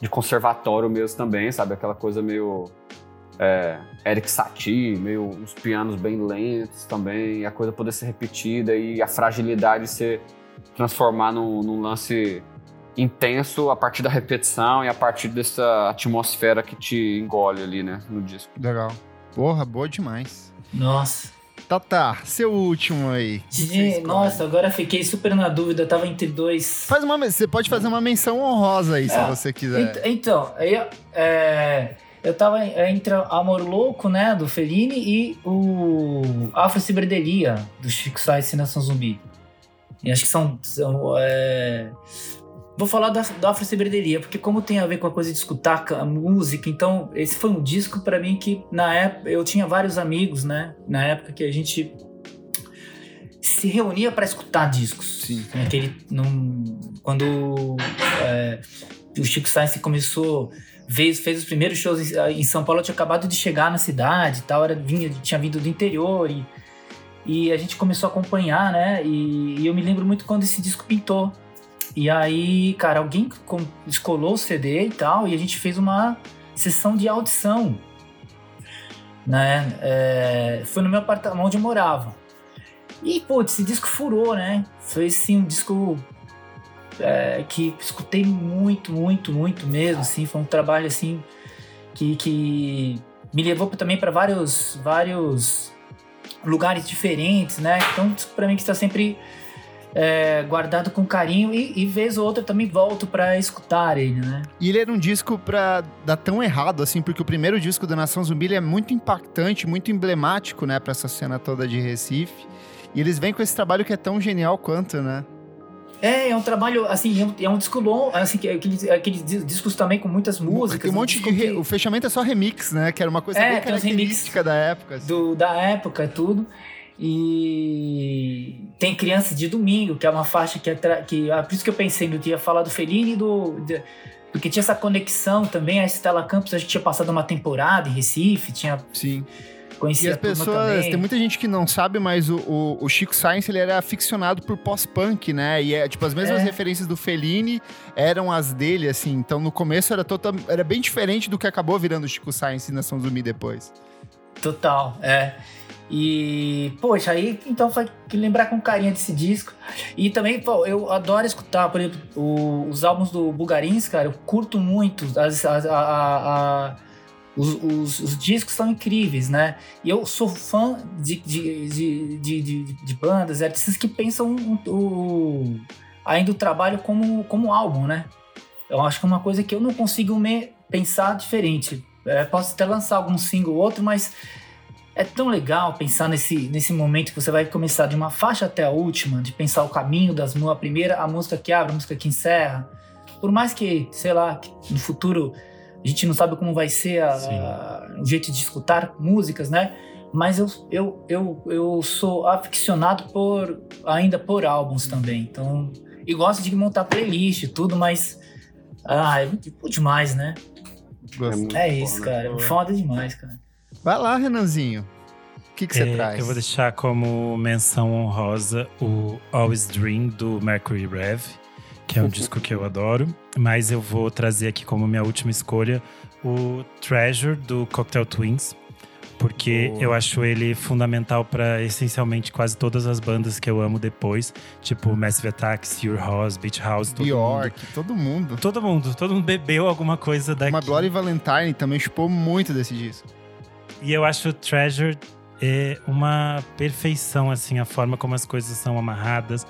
de conservatório mesmo também, sabe? Aquela coisa meio é, Eric Satie, meio uns pianos bem lentos também, a coisa poder ser repetida e a fragilidade se transformar num, num lance intenso a partir da repetição e a partir dessa atmosfera que te engole ali, né, no disco. Legal. Porra, boa demais. Nossa. Tá, tá. Seu último aí. Nossa, agora fiquei super na dúvida. Eu tava entre dois. Faz uma, você pode fazer uma menção honrosa aí, é, se você quiser. então, aí, é, eu tava entre Amor Louco, né, do Fellini, e o Afro Ciberdelia, do Chico Sainz e Nação Zumbi. E acho que são, são é, Vou falar da, da afro-ciberdelia, porque como tem a ver com a coisa de escutar a música, então esse foi um disco para mim que na época eu tinha vários amigos, né? Na época que a gente se reunia para escutar discos. Sim. Aquele, num, quando é, o Chico Sainz começou fez, fez os primeiros shows em, em, São Paulo, eu tinha acabado de chegar na cidade, tal, era vinha, tinha vindo do interior e, e a gente começou a acompanhar, né? E, e eu me lembro muito quando esse disco pintou e aí, cara, alguém descolou o CD e tal, e a gente fez uma sessão de audição. Né? É, foi no meu apartamento onde eu morava. E, pô, esse disco furou, né? Foi, assim, um disco é, que escutei muito, muito, muito mesmo, assim. Foi um trabalho, assim, que, que me levou também para vários, vários lugares diferentes, né? Então, para mim que está sempre é, guardado com carinho e, e vez ou outra também volto para escutar ele, né? E ele era um disco pra dar tão errado, assim, porque o primeiro disco da Nação Zumbi é muito impactante, muito emblemático, né, pra essa cena toda de Recife. E eles vêm com esse trabalho que é tão genial quanto, né? É, é um trabalho, assim, é um, é um disco longo, assim, aqueles, aqueles discos também com muitas músicas. Tem um monte de... Que... O fechamento é só remix, né? Que era uma coisa é, bem característica da época. Assim. Do, da época, tudo. E tem Criança de Domingo, que é uma faixa que, é que ah, por isso que eu pensei no dia falar do Fellini do, de, porque tinha essa conexão também, a Estela Campos, a gente tinha passado uma temporada em Recife, tinha Sim. Conhecia e as pessoas, tem muita gente que não sabe, mas o, o, o Chico Science ele era aficionado por pós-punk, né? E é, tipo, as mesmas é. referências do Fellini eram as dele, assim. Então no começo era, total, era bem diferente do que acabou virando o Chico Science e Nação Zumbi depois. Total, é. E, poxa, aí então foi que lembrar com carinho desse disco. E também, pô, eu adoro escutar, por exemplo, o, os álbuns do Bugarins, cara, eu curto muito. As, a, a, a, os, os, os, discos são incríveis, né? E eu sou fã de, de, de, de, de, bandas, artistas que pensam o, ainda o trabalho como, como álbum, né? Eu acho que é uma coisa que eu não consigo me pensar diferente. É, posso até lançar algum single ou outro, mas é tão legal pensar nesse, nesse momento que você vai começar de uma faixa até a última, de pensar o caminho das a primeira, a música que abre, a música que encerra. Por mais que, sei lá, no futuro a gente não sabe como vai ser a, a, o jeito de escutar músicas, né? Mas eu, eu, eu, eu sou aficionado por ainda por álbuns também. Então, e gosto de montar playlist e tudo, mas ah, é muito demais, né? É, é isso, cara. É foda demais, cara. Vai lá, Renanzinho. O que, que você é, traz? Eu vou deixar como menção honrosa o Always Dream do Mercury Rev, que é um disco que eu adoro. Mas eu vou trazer aqui como minha última escolha o Treasure do Cocktail Twins, porque eu acho ele fundamental para essencialmente quase todas as bandas que eu amo depois, tipo Massive Attack, Your House, Beach House, todo Bjork, mundo. todo mundo. Todo mundo, todo mundo bebeu alguma coisa daqui. Uma Glory Valentine também chupou muito desse disco. E eu acho o Treasure é uma perfeição, assim, a forma como as coisas são amarradas,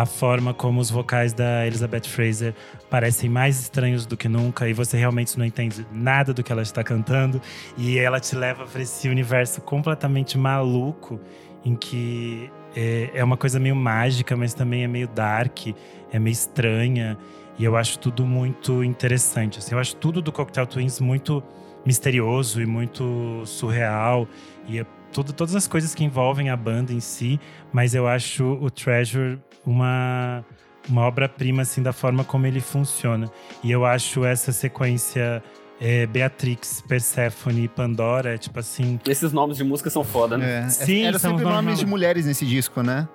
a forma como os vocais da Elizabeth Fraser parecem mais estranhos do que nunca e você realmente não entende nada do que ela está cantando e ela te leva para esse universo completamente maluco em que é, é uma coisa meio mágica, mas também é meio dark, é meio estranha e eu acho tudo muito interessante. Assim, eu acho tudo do Cocktail Twins muito misterioso e muito surreal e é tudo, todas as coisas que envolvem a banda em si, mas eu acho o Treasure uma, uma obra-prima assim da forma como ele funciona. E eu acho essa sequência é, Beatrix, Persephone e Pandora, tipo assim. Esses nomes de música são foda, né? É. Sim, Era são sempre nomes- nomes de mulheres nesse disco, né?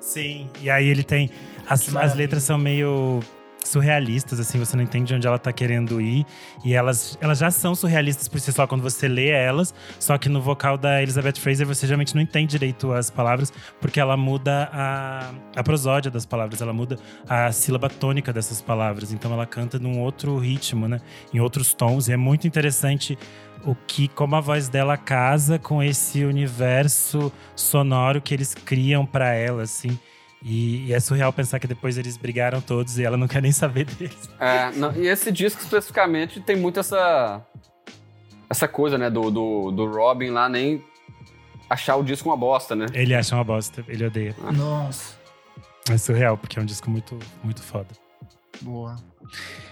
Sim. E aí ele tem. As, as letras são meio surrealistas, assim, você não entende onde ela tá querendo ir. E elas, elas já são surrealistas por si só quando você lê elas. Só que no vocal da Elizabeth Fraser você geralmente não entende direito as palavras, porque ela muda a, a prosódia das palavras, ela muda a sílaba tônica dessas palavras. Então ela canta num outro ritmo, né? Em outros tons. E é muito interessante o que, como a voz dela casa com esse universo sonoro que eles criam pra ela, assim. E, e é surreal pensar que depois eles brigaram todos e ela não quer nem saber deles. É, não, e esse disco especificamente tem muito essa essa coisa, né, do, do, do Robin lá nem achar o disco uma bosta, né? Ele acha uma bosta, ele odeia. Nossa. É surreal, porque é um disco muito, muito foda. Boa.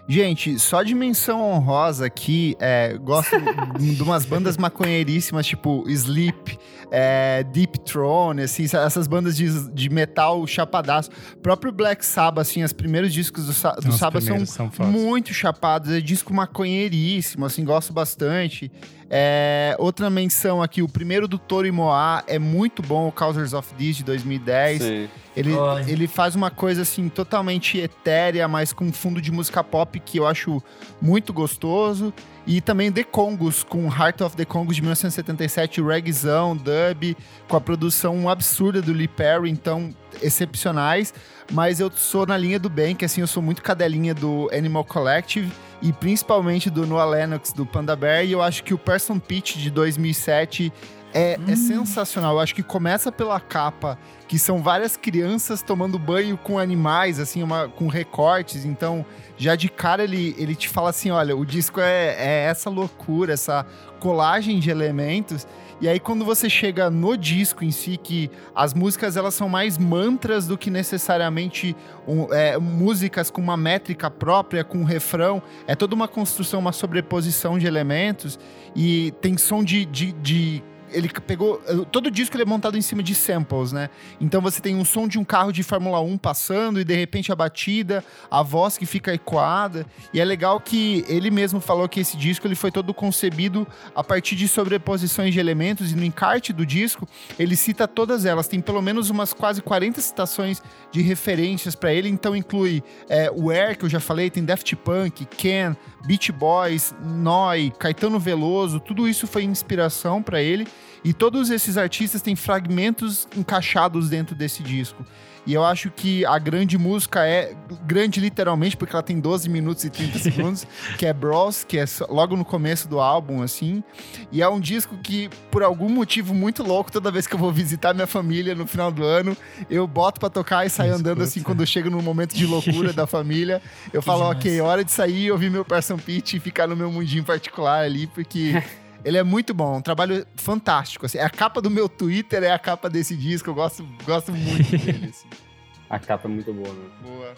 Gente, só de menção honrosa aqui, é, gosto de umas bandas maconheiríssimas, tipo Sleep, é, Deep Throne, assim, essas bandas de, de metal chapadaço. próprio Black Sabbath, assim, os primeiros discos do, Sa- do Sabbath são, são muito chapados, é disco maconheiríssimo, assim, gosto bastante. É, outra menção aqui, o primeiro do Toro e Moá é muito bom, o Causers of This, de 2010. Sim. Ele, ele faz uma coisa assim totalmente etérea, mas com fundo de música pop que eu acho muito gostoso. E também The Congos, com Heart of the Congos de 1977, reggaezão, dub, com a produção absurda do Lee Perry, então excepcionais. Mas eu sou na linha do bem, que assim, eu sou muito cadelinha do Animal Collective e principalmente do Noah Lennox, do Panda Bear. E eu acho que o Person Pitch de 2007 é, é sensacional. Eu acho que começa pela capa, que são várias crianças tomando banho com animais, assim, uma, com recortes. Então, já de cara ele, ele te fala assim: olha, o disco é, é essa loucura, essa colagem de elementos. E aí, quando você chega no disco em si, que as músicas elas são mais mantras do que necessariamente um, é, músicas com uma métrica própria, com um refrão. É toda uma construção, uma sobreposição de elementos. E tem som de- de- de ele pegou. Todo disco ele é montado em cima de samples, né? Então você tem um som de um carro de Fórmula 1 passando e de repente a batida, a voz que fica ecoada. E é legal que ele mesmo falou que esse disco ele foi todo concebido a partir de sobreposições de elementos e no encarte do disco ele cita todas elas. Tem pelo menos umas quase 40 citações de referências para ele. Então inclui é, o Air, que eu já falei, tem Daft Punk, Ken, Beach Boys, Noi, Caetano Veloso, tudo isso foi inspiração para ele. E todos esses artistas têm fragmentos encaixados dentro desse disco. E eu acho que a grande música é grande literalmente, porque ela tem 12 minutos e 30 segundos, que é Bros, que é logo no começo do álbum, assim. E é um disco que, por algum motivo muito louco, toda vez que eu vou visitar minha família no final do ano, eu boto pra tocar e saio andando assim quando eu chego num momento de loucura da família. Eu falo, demais. ok, hora de sair, ouvir meu Person Pitch e ficar no meu mundinho particular ali, porque. Ele é muito bom, um trabalho fantástico. Assim. A capa do meu Twitter é a capa desse disco, eu gosto, gosto muito dele. Assim. A capa é muito boa, né? Boa.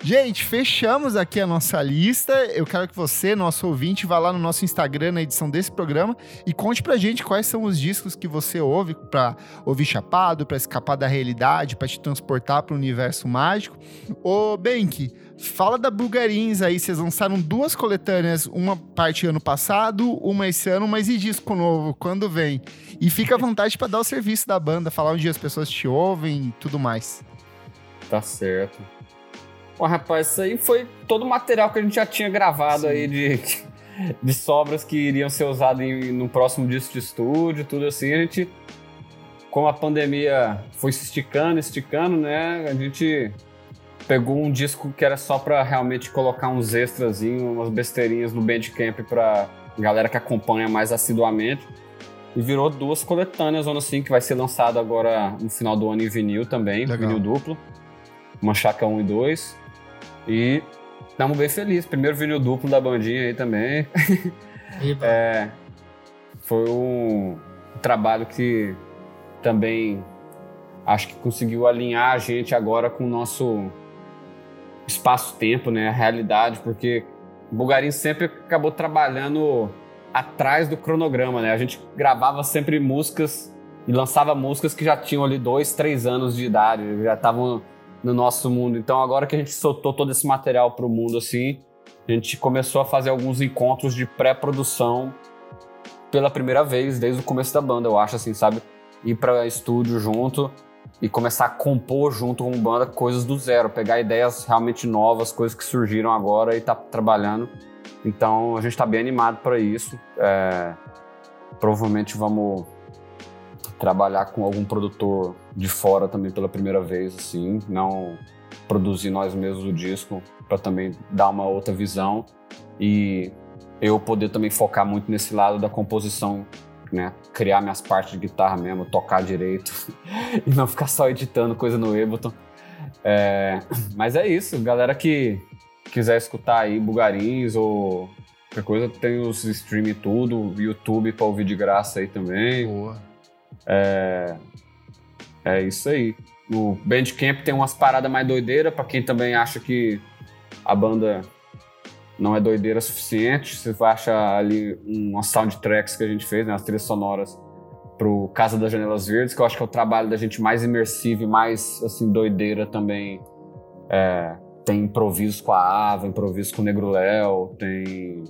Gente, fechamos aqui a nossa lista. Eu quero que você, nosso ouvinte, vá lá no nosso Instagram na edição desse programa e conte pra gente quais são os discos que você ouve para ouvir chapado, para escapar da realidade, para te transportar para o universo mágico. Ô, Benk, fala da Bulgarins aí. Vocês lançaram duas coletâneas, uma parte ano passado, uma esse ano, mas e disco novo? Quando vem? E fica à vontade para dar o serviço da banda, falar onde as pessoas te ouvem e tudo mais. Tá certo. Bom, rapaz, isso aí foi todo o material que a gente já tinha gravado Sim. aí de, de sobras que iriam ser usadas em, no próximo disco de estúdio, tudo assim. A gente, como a pandemia foi se esticando, esticando, né? A gente pegou um disco que era só pra realmente colocar uns extras, umas besteirinhas no Bandcamp pra galera que acompanha mais assiduamente. E virou duas coletâneas, assim, que vai ser lançado agora no final do ano em vinil também, Legal. vinil duplo. Manchaca 1 e 2. E estamos bem felizes. Primeiro vinil duplo da bandinha aí também. é, foi um trabalho que também acho que conseguiu alinhar a gente agora com o nosso espaço-tempo, né? A realidade, porque o Bulgarim sempre acabou trabalhando atrás do cronograma, né? A gente gravava sempre músicas e lançava músicas que já tinham ali dois, três anos de idade, já estavam no nosso mundo. Então, agora que a gente soltou todo esse material para o mundo assim, a gente começou a fazer alguns encontros de pré-produção pela primeira vez desde o começo da banda, eu acho assim, sabe? Ir para estúdio junto e começar a compor junto com banda coisas do zero, pegar ideias realmente novas, coisas que surgiram agora e tá trabalhando. Então a gente está bem animado para isso. É, provavelmente vamos trabalhar com algum produtor de fora também pela primeira vez, assim, não produzir nós mesmos o disco para também dar uma outra visão e eu poder também focar muito nesse lado da composição, né? Criar minhas partes de guitarra mesmo, tocar direito e não ficar só editando coisa no Ableton. É, mas é isso, galera que quiser escutar aí Bugarins ou qualquer coisa, tem os streaming tudo, YouTube para ouvir de graça aí também. Boa. É, é isso aí. O Bandcamp tem umas paradas mais doideiras, para quem também acha que a banda não é doideira suficiente. Você vai achar ali umas soundtracks que a gente fez, né, as trilhas sonoras pro Casa das Janelas Verdes, que eu acho que é o trabalho da gente mais imersivo e mais, assim, doideira também. É, tem improvisos com a Ava, improvisos com o Negro Léo, tem...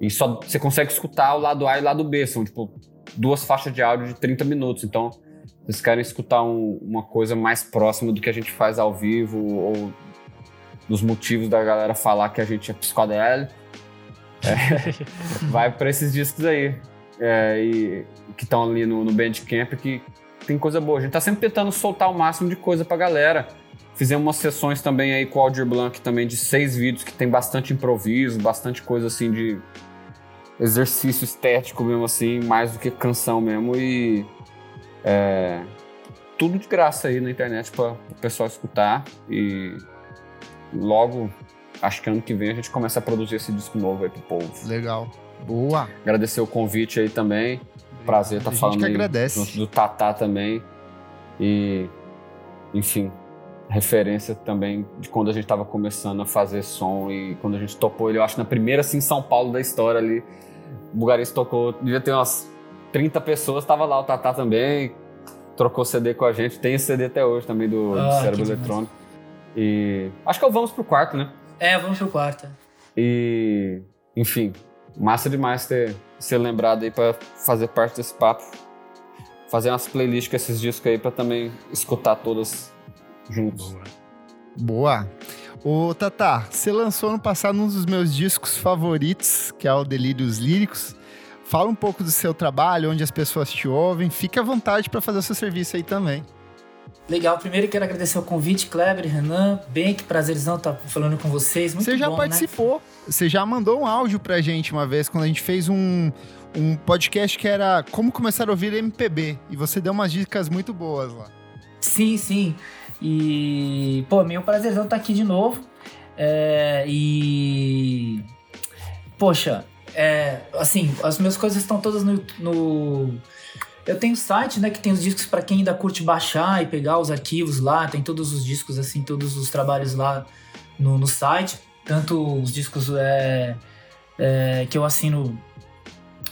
E só você consegue escutar o lado A e o lado B, são, tipo, duas faixas de áudio de 30 minutos. Então, vocês querem escutar um, uma coisa mais próxima do que a gente faz ao vivo ou dos motivos da galera falar que a gente é psicodélico, é, vai para esses discos aí. É, e, que estão ali no, no Bandcamp que tem coisa boa. A gente tá sempre tentando soltar o máximo de coisa pra galera. Fizemos umas sessões também aí com o Aldir Blanc também de seis vídeos que tem bastante improviso, bastante coisa assim de exercício estético mesmo assim, mais do que canção mesmo e é, tudo de graça aí na internet para o pessoal escutar e logo acho que ano que vem a gente começa a produzir esse disco novo aí pro povo. Legal. Boa. Agradecer o convite aí também. Prazer estar tá falando que agradece. do Tatá também. E enfim, referência também de quando a gente estava começando a fazer som e quando a gente topou ele, eu acho na primeira assim São Paulo da história ali o Bugarins tocou, devia ter umas 30 pessoas, tava lá o Tatá também, trocou CD com a gente, tem CD até hoje também do, ah, do Cérebro Eletrônico. E acho que é o Vamos pro Quarto, né? É, Vamos pro Quarto. E, enfim, massa demais ter ser lembrado aí para fazer parte desse papo. Fazer umas playlists com esses discos aí para também escutar todas juntos. Boa. Boa. Ô, Tata, você lançou no passado um dos meus discos favoritos, que é o Delírios Líricos. Fala um pouco do seu trabalho, onde as pessoas te ouvem. Fique à vontade para fazer o seu serviço aí também. Legal, primeiro quero agradecer o convite, Kleber, Renan. Bem, que prazerzão estar falando com vocês. Muito você já bom, participou, né? você já mandou um áudio pra gente uma vez, quando a gente fez um, um podcast que era Como Começar a Ouvir MPB. E você deu umas dicas muito boas lá. Sim, sim. E, pô, meu prazerzão estar aqui de novo. É, e. Poxa, é, assim, as minhas coisas estão todas no, no eu tenho site, né, que tem os discos para quem ainda curte baixar e pegar os arquivos lá, tem todos os discos, assim, todos os trabalhos lá no, no site. Tanto os discos é, é, que eu assino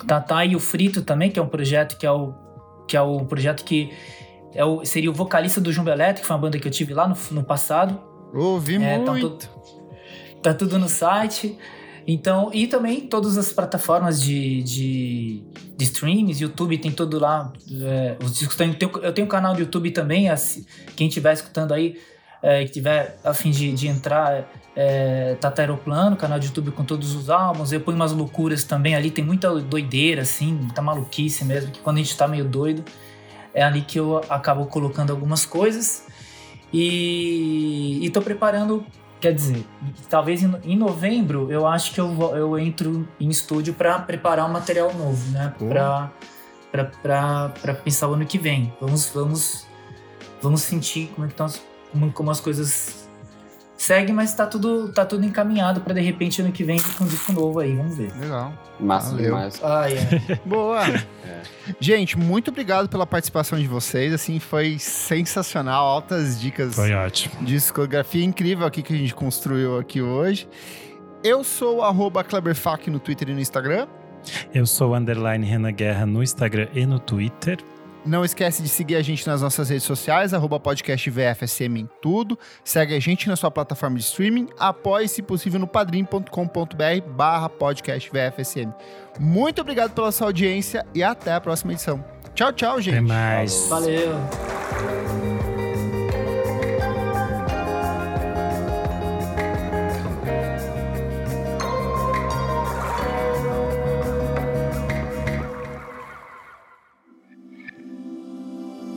Tatá e o Frito também, que é um projeto que é o, que é o projeto que é o, seria o vocalista do Jumbo Elétrico, que foi uma banda que eu tive lá no, no passado. Ouvi é, tá muito. Tá tudo, tá tudo no site. Então, e também todas as plataformas de, de, de streams, YouTube tem tudo lá. É, os discos tem, eu tenho um canal do YouTube também, assim, quem estiver escutando aí, é, que tiver a fim de, de entrar, é, Tata Aeroplano, canal de YouTube com todos os álbuns. Eu ponho umas loucuras também ali, tem muita doideira, assim, muita maluquice mesmo, que quando a gente tá meio doido, é ali que eu acabo colocando algumas coisas. E, e tô preparando Quer dizer, talvez em novembro eu acho que eu, eu entro em estúdio para preparar um material novo, né? Para pensar o ano que vem. Vamos, vamos, vamos sentir como, é que como, como as coisas seguem, mas tá tudo, tá tudo encaminhado para de repente ano que vem com um disco novo aí. Vamos ver. Legal. Massa Valeu. demais. Ah, é. Boa. É. Gente, muito obrigado pela participação de vocês. Assim, foi sensacional. Altas dicas. Foi ótimo. Discografia incrível aqui que a gente construiu aqui hoje. Eu sou o Kleberfac no Twitter e no Instagram. Eu sou o underline Renan Guerra no Instagram e no Twitter. Não esquece de seguir a gente nas nossas redes sociais, arroba podcast VFSM em tudo. Segue a gente na sua plataforma de streaming. Apoie, se possível, no padrim.com.br barra podcast VFSM. Muito obrigado pela sua audiência e até a próxima edição. Tchau, tchau, gente. Até mais. Valeu.